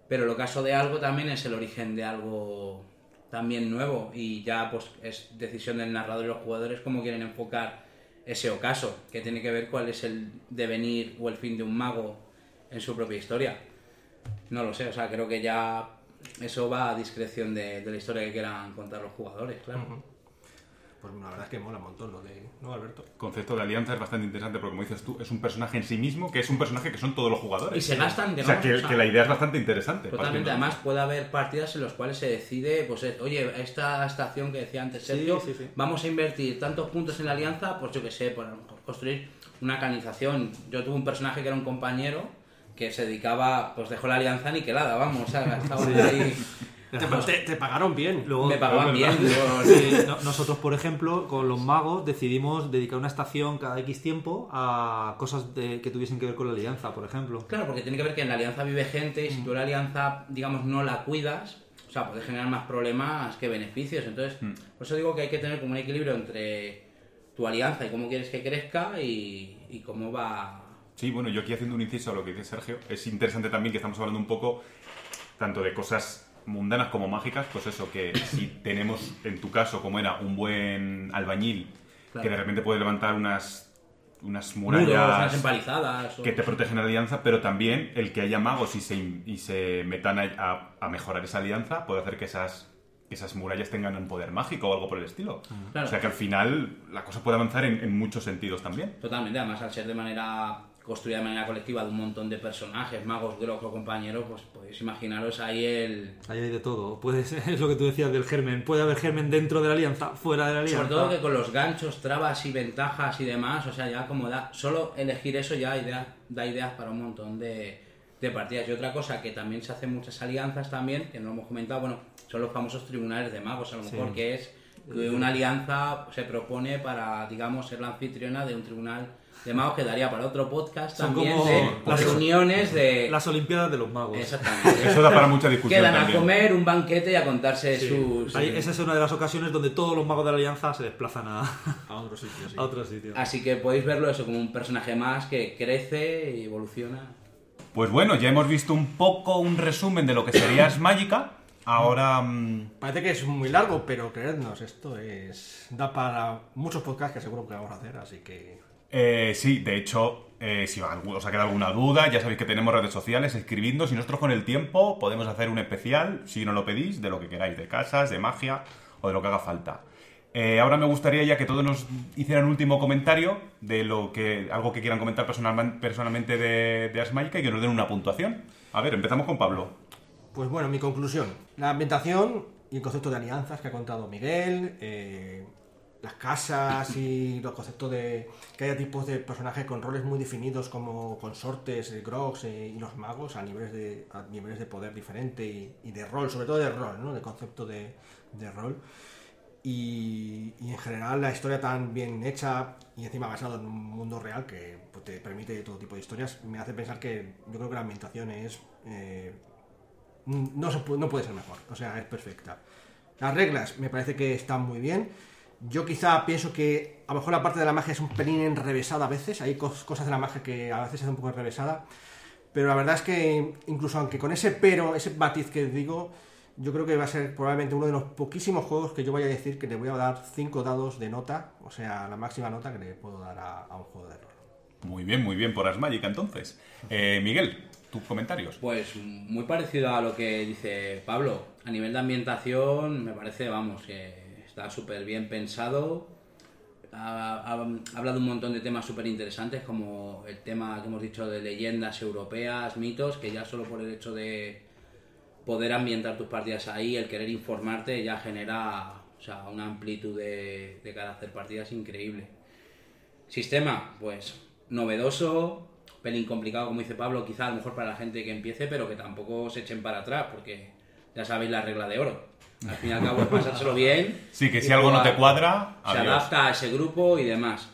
pero el ocaso de algo también es el origen de algo también nuevo y ya pues es decisión del narrador y los jugadores cómo quieren enfocar ese ocaso, que tiene que ver cuál es el devenir o el fin de un mago en su propia historia. No lo sé, o sea, creo que ya eso va a discreción de, de la historia que quieran contar los jugadores, claro. Pues la verdad es que mola un montón lo de. ¿No, Alberto? El concepto de alianza es bastante interesante porque, como dices tú, es un personaje en sí mismo que es un personaje que son todos los jugadores. Y se gastan de O sea, que, o sea, que la idea es bastante interesante. Totalmente, además puede haber partidas en las cuales se decide, pues eh, oye, esta estación que decía antes Sergio, sí, sí. vamos a invertir tantos puntos en la alianza, pues yo que sé, por mejor construir una canalización. Yo tuve un personaje que era un compañero que se dedicaba, pues dejó la alianza aniquilada, vamos, o sea, estaba ahí, Te, te- te pagaron bien. Luego, me pagaban bien. luego- Sí, no- nosotros, por ejemplo, con los magos decidimos dedicar una estación cada X tiempo a cosas de- que tuviesen que ver con la alianza, por ejemplo. Claro, porque tiene que ver que en la alianza vive gente y si tú la alianza, digamos, no la cuidas, o sea, puede generar más problemas que beneficios. Entonces, por eso digo que hay que tener como un equilibrio entre tu alianza y cómo quieres que crezca y, y cómo va... Sí, bueno, yo aquí haciendo un inciso a lo que dice Sergio, es interesante también que estamos hablando un poco tanto de cosas mundanas como mágicas, pues eso, que si tenemos, en tu caso, como era un buen albañil, Claro. que de repente puede levantar unas, unas Muros, unas murallas empalizadas... o- que te protegen la alianza, pero también el que haya magos y se, y se metan a, a- mejorar esa alianza puede hacer que esas, esas murallas tengan un poder mágico o algo por el estilo. Claro. O sea que al final la cosa puede avanzar en, en muchos sentidos también. Totalmente, además al ser de manera construida de manera colectiva de un montón de personajes, magos, grog o compañeros, pues podéis imaginaros ahí el... Ahí hay de todo. Es lo que tú decías del germen. Puede haber germen dentro de la alianza, fuera de la alianza. Sobre todo que con los ganchos, trabas y ventajas y demás, o sea, ya como da, solo elegir eso ya idea- da ideas para un montón de, de partidas. Y otra cosa que también se hacen muchas alianzas también, que no lo hemos comentado, bueno, son los famosos tribunales de magos, a lo mejor, que es que una alianza se propone para, digamos, ser la anfitriona de un tribunal de magos que daría para otro podcast Son también como de las- reuniones de... Las Olimpiadas de los magos. Exactamente. Eso da para mucha discusión Quedan a también. comer un banquete y a contarse Sí. sus... Ahí- esa es una de las ocasiones donde todos los magos de la alianza se desplazan a, A otro sitio, sí. a otro sitio. Así que podéis verlo eso como un personaje más que crece y evoluciona. Pues bueno, ya hemos visto un poco un resumen de lo que sería Magica. Ahora, mm, Parece que es muy largo, pero creednos, esto es. da para muchos podcasts que seguro que vamos a hacer, así que. Eh, sí, de hecho, eh, si os ha quedado alguna duda, ya sabéis que tenemos redes sociales, escribidnos y nosotros con el tiempo podemos hacer un especial, si no lo pedís, de lo que queráis, de casas, de magia o de lo que haga falta. Eh, ahora me gustaría ya que todos nos hicieran un último comentario de lo que algo que quieran comentar personalmente de, de y que nos den una puntuación. A ver, empezamos con Pablo. Pues bueno, mi conclusión. La ambientación y el concepto de alianzas que ha contado Miguel, eh, las casas y los conceptos de que haya tipos de personajes con roles muy definidos como consortes, eh, grogs eh, y los magos a niveles de, a niveles de poder diferente y, de rol, sobre todo de rol, ¿no? De concepto de, de rol. Y, y en general la historia tan bien hecha y encima basado en un mundo real que pues, te permite todo tipo de historias me hace pensar que yo creo que la ambientación es eh, no, no puede ser mejor, o sea, es perfecta. Las reglas me parece que están muy bien. Yo quizá pienso que a lo mejor la parte de la magia es un pelín enrevesada a veces, hay cos- cosas de la magia que a veces es un poco enrevesada, pero la verdad es que incluso aunque con ese pero, ese matiz que digo, yo creo que va a ser probablemente uno de los poquísimos juegos que yo vaya a decir que le voy a dar 5 dados de nota, o sea, la máxima nota que le puedo dar a, a un juego de rol. Muy bien, muy bien por Ars Magica entonces. Eh, Miguel, tus comentarios. Pues muy parecido a lo que dice Pablo. A nivel de ambientación me parece, vamos, que está súper bien pensado. Ha, ha- ha hablado un montón de temas súper interesantes como el tema que hemos dicho de leyendas europeas, mitos, que ya solo por el hecho de poder ambientar tus partidas ahí, el querer informarte ya genera o sea, una amplitud de, de carácter partidas increíble. Sistema, pues novedoso, pelín complicado, como dice Pablo, quizá a lo mejor para la gente que empiece, pero que tampoco se echen para atrás, porque ya sabéis la regla de oro. Al fin y al cabo es pasárselo bien. Sí, que si algo no te cuadra, Se adiós. adapta a ese grupo y demás.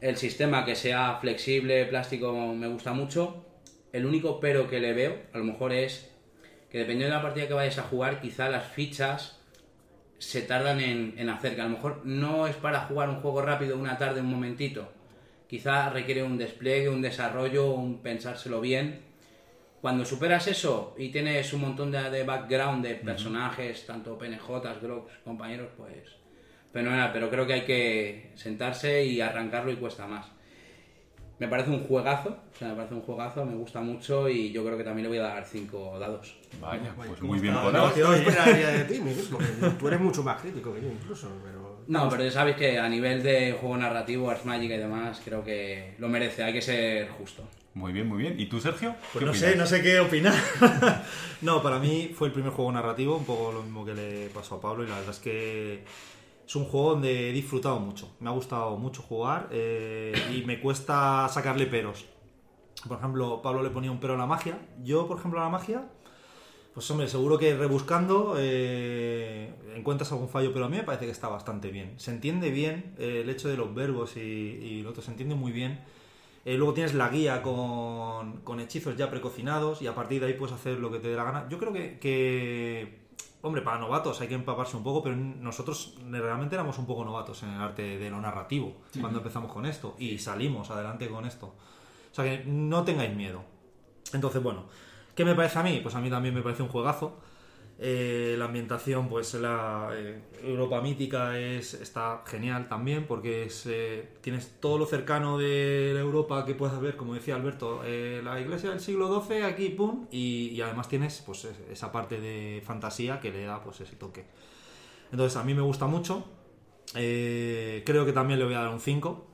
El sistema que sea flexible, plástico, me gusta mucho. El único pero que le veo, a lo mejor es que dependiendo de la partida que vayas a jugar, quizá las fichas se tardan en, en hacer, que a lo mejor no es para jugar un juego rápido una tarde, un momentito. Quizá requiere un despliegue, un desarrollo, un pensárselo bien. Cuando superas eso y tienes un montón de, de background de personajes, tanto PNJs, Groks, compañeros, pues fenomenal, pero creo que hay que sentarse y arrancarlo y cuesta más. Me parece un juegazo, o sea, me parece un juegazo, me gusta mucho y yo creo que también le voy a dar cinco dados. Vaya, pues ¿Cómo muy bien por No, yo esperaría de ti, tú eres mucho más crítico que yo incluso, pero... No, pero ya sabéis que a nivel de juego narrativo, Ars Magic y demás, creo que lo merece, hay que ser justo. Muy bien, muy bien. ¿Y tú, Sergio? Pues ¿Qué no opinas? sé, no sé qué opinar. no, para mí fue el primer juego narrativo, un poco lo mismo que le pasó a Pablo, y la verdad es que es un juego donde he disfrutado mucho. Me ha gustado mucho jugar eh, y me cuesta sacarle peros. Por ejemplo, Pablo le ponía un pero a la magia. Yo, por ejemplo, a la magia, pues hombre, seguro que rebuscando eh, encuentras algún fallo, pero a mí me parece que está bastante bien. Se entiende bien eh, el hecho de los verbos y, y lo otro, se entiende muy bien. Eh, luego tienes la guía con, con hechizos ya precocinados y a partir de ahí puedes hacer lo que te dé la gana. Yo creo que, que, hombre, para novatos hay que empaparse un poco, pero nosotros realmente éramos un poco novatos en el arte de lo narrativo cuando empezamos con esto y salimos adelante con esto. O sea que no tengáis miedo. Entonces, bueno, ¿qué me parece a mí? Pues a mí también me parece un juegazo. Eh, la ambientación, pues la eh, Europa mítica es, está genial también porque eh, tienes todo lo cercano de la Europa que puedas ver, como decía Alberto, la iglesia del siglo XII aquí, pum, y, además tienes pues es- esa parte de fantasía que le da pues ese toque. Entonces a mí me gusta mucho. Creo que también le voy a dar un 5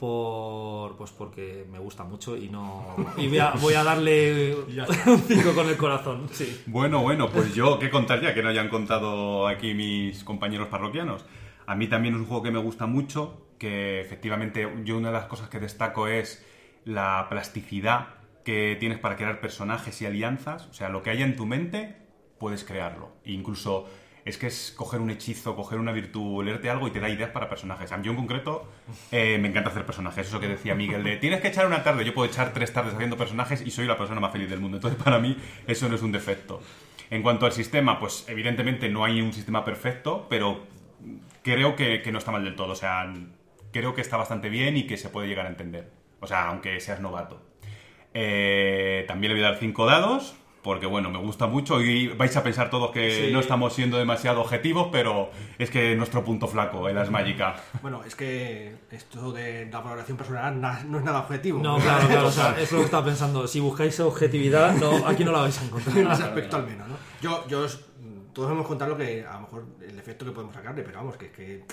por pues porque me gusta mucho y no y voy a, voy a darle un 5 con el corazón sí Bueno, bueno, pues yo, ¿qué contar ya? Que no hayan contado aquí mis compañeros parroquianos. A mí también es un juego que me gusta mucho, que efectivamente yo una de las cosas que destaco es la plasticidad que tienes para crear personajes y alianzas. O sea, lo que haya en tu mente, puedes crearlo. E incluso es que es coger un hechizo, coger una virtud, leerte algo y te da ideas para personajes. A mí yo en concreto eh, me encanta hacer personajes. Eso que decía Miguel de tienes que echar una tarde. Yo puedo echar tres tardes haciendo personajes y soy la persona más feliz del mundo. Entonces para mí eso no es un defecto. En cuanto al sistema, pues evidentemente no hay un sistema perfecto, pero creo que, no está mal del todo. O sea, creo que está bastante bien y que se puede llegar a entender. O sea, aunque seas novato. Eh, también le voy a dar 5 dados, porque bueno, me gusta mucho y vais a pensar todos que Sí. no estamos siendo demasiado objetivos, pero es que es nuestro punto flaco en las mágicas. Bueno, es que esto de la valoración personal na- no es nada objetivo. no claro claro o sea, es lo que estaba pensando si buscáis objetividad no aquí no la vais a en encontrar ese aspecto al menos, ¿no? Yo, yo os- todos hemos contado lo que, a lo mejor, el efecto que podemos sacarle, pero vamos, que es que...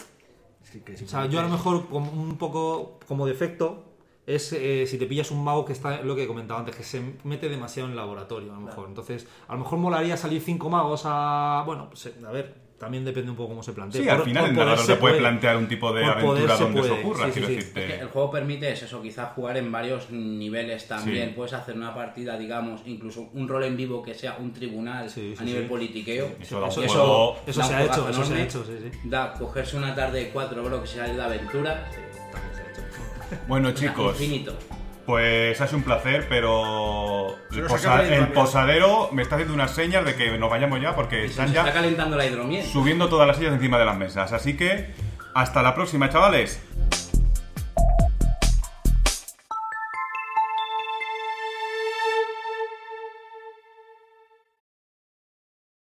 o sea yo a lo mejor como un poco como defecto es eh, si te pillas un mago que está lo que he comentado antes que se mete demasiado en el laboratorio a lo mejor entonces a lo mejor molaría salir cinco magos a bueno pues, eh, a ver también depende un poco cómo se plantee Sí, Por- al final por el se puede puede. plantear un tipo de aventura se donde puede, se ocurra, sí, quiero sí, sí. decirte. Es que el juego permite es eso, quizás jugar en varios niveles también. Sí. Puedes hacer una partida, digamos, incluso un rol en vivo que sea un tribunal Sí, sí, a nivel sí. politiqueo. Eso eso, juego- eso, eso da se ha hecho eso se ha hecho sí, sí. Da cogerse una tarde de cuatro bloques y salir de aventura. Bueno, chicos, Infinito. pues ha sido un placer, pero Se el, posa- posadero me está haciendo unas señas de que nos vayamos ya porque Se están está ya calentando la hidromiel. subiendo todas las sillas encima de las mesas. Así que hasta la próxima, chavales.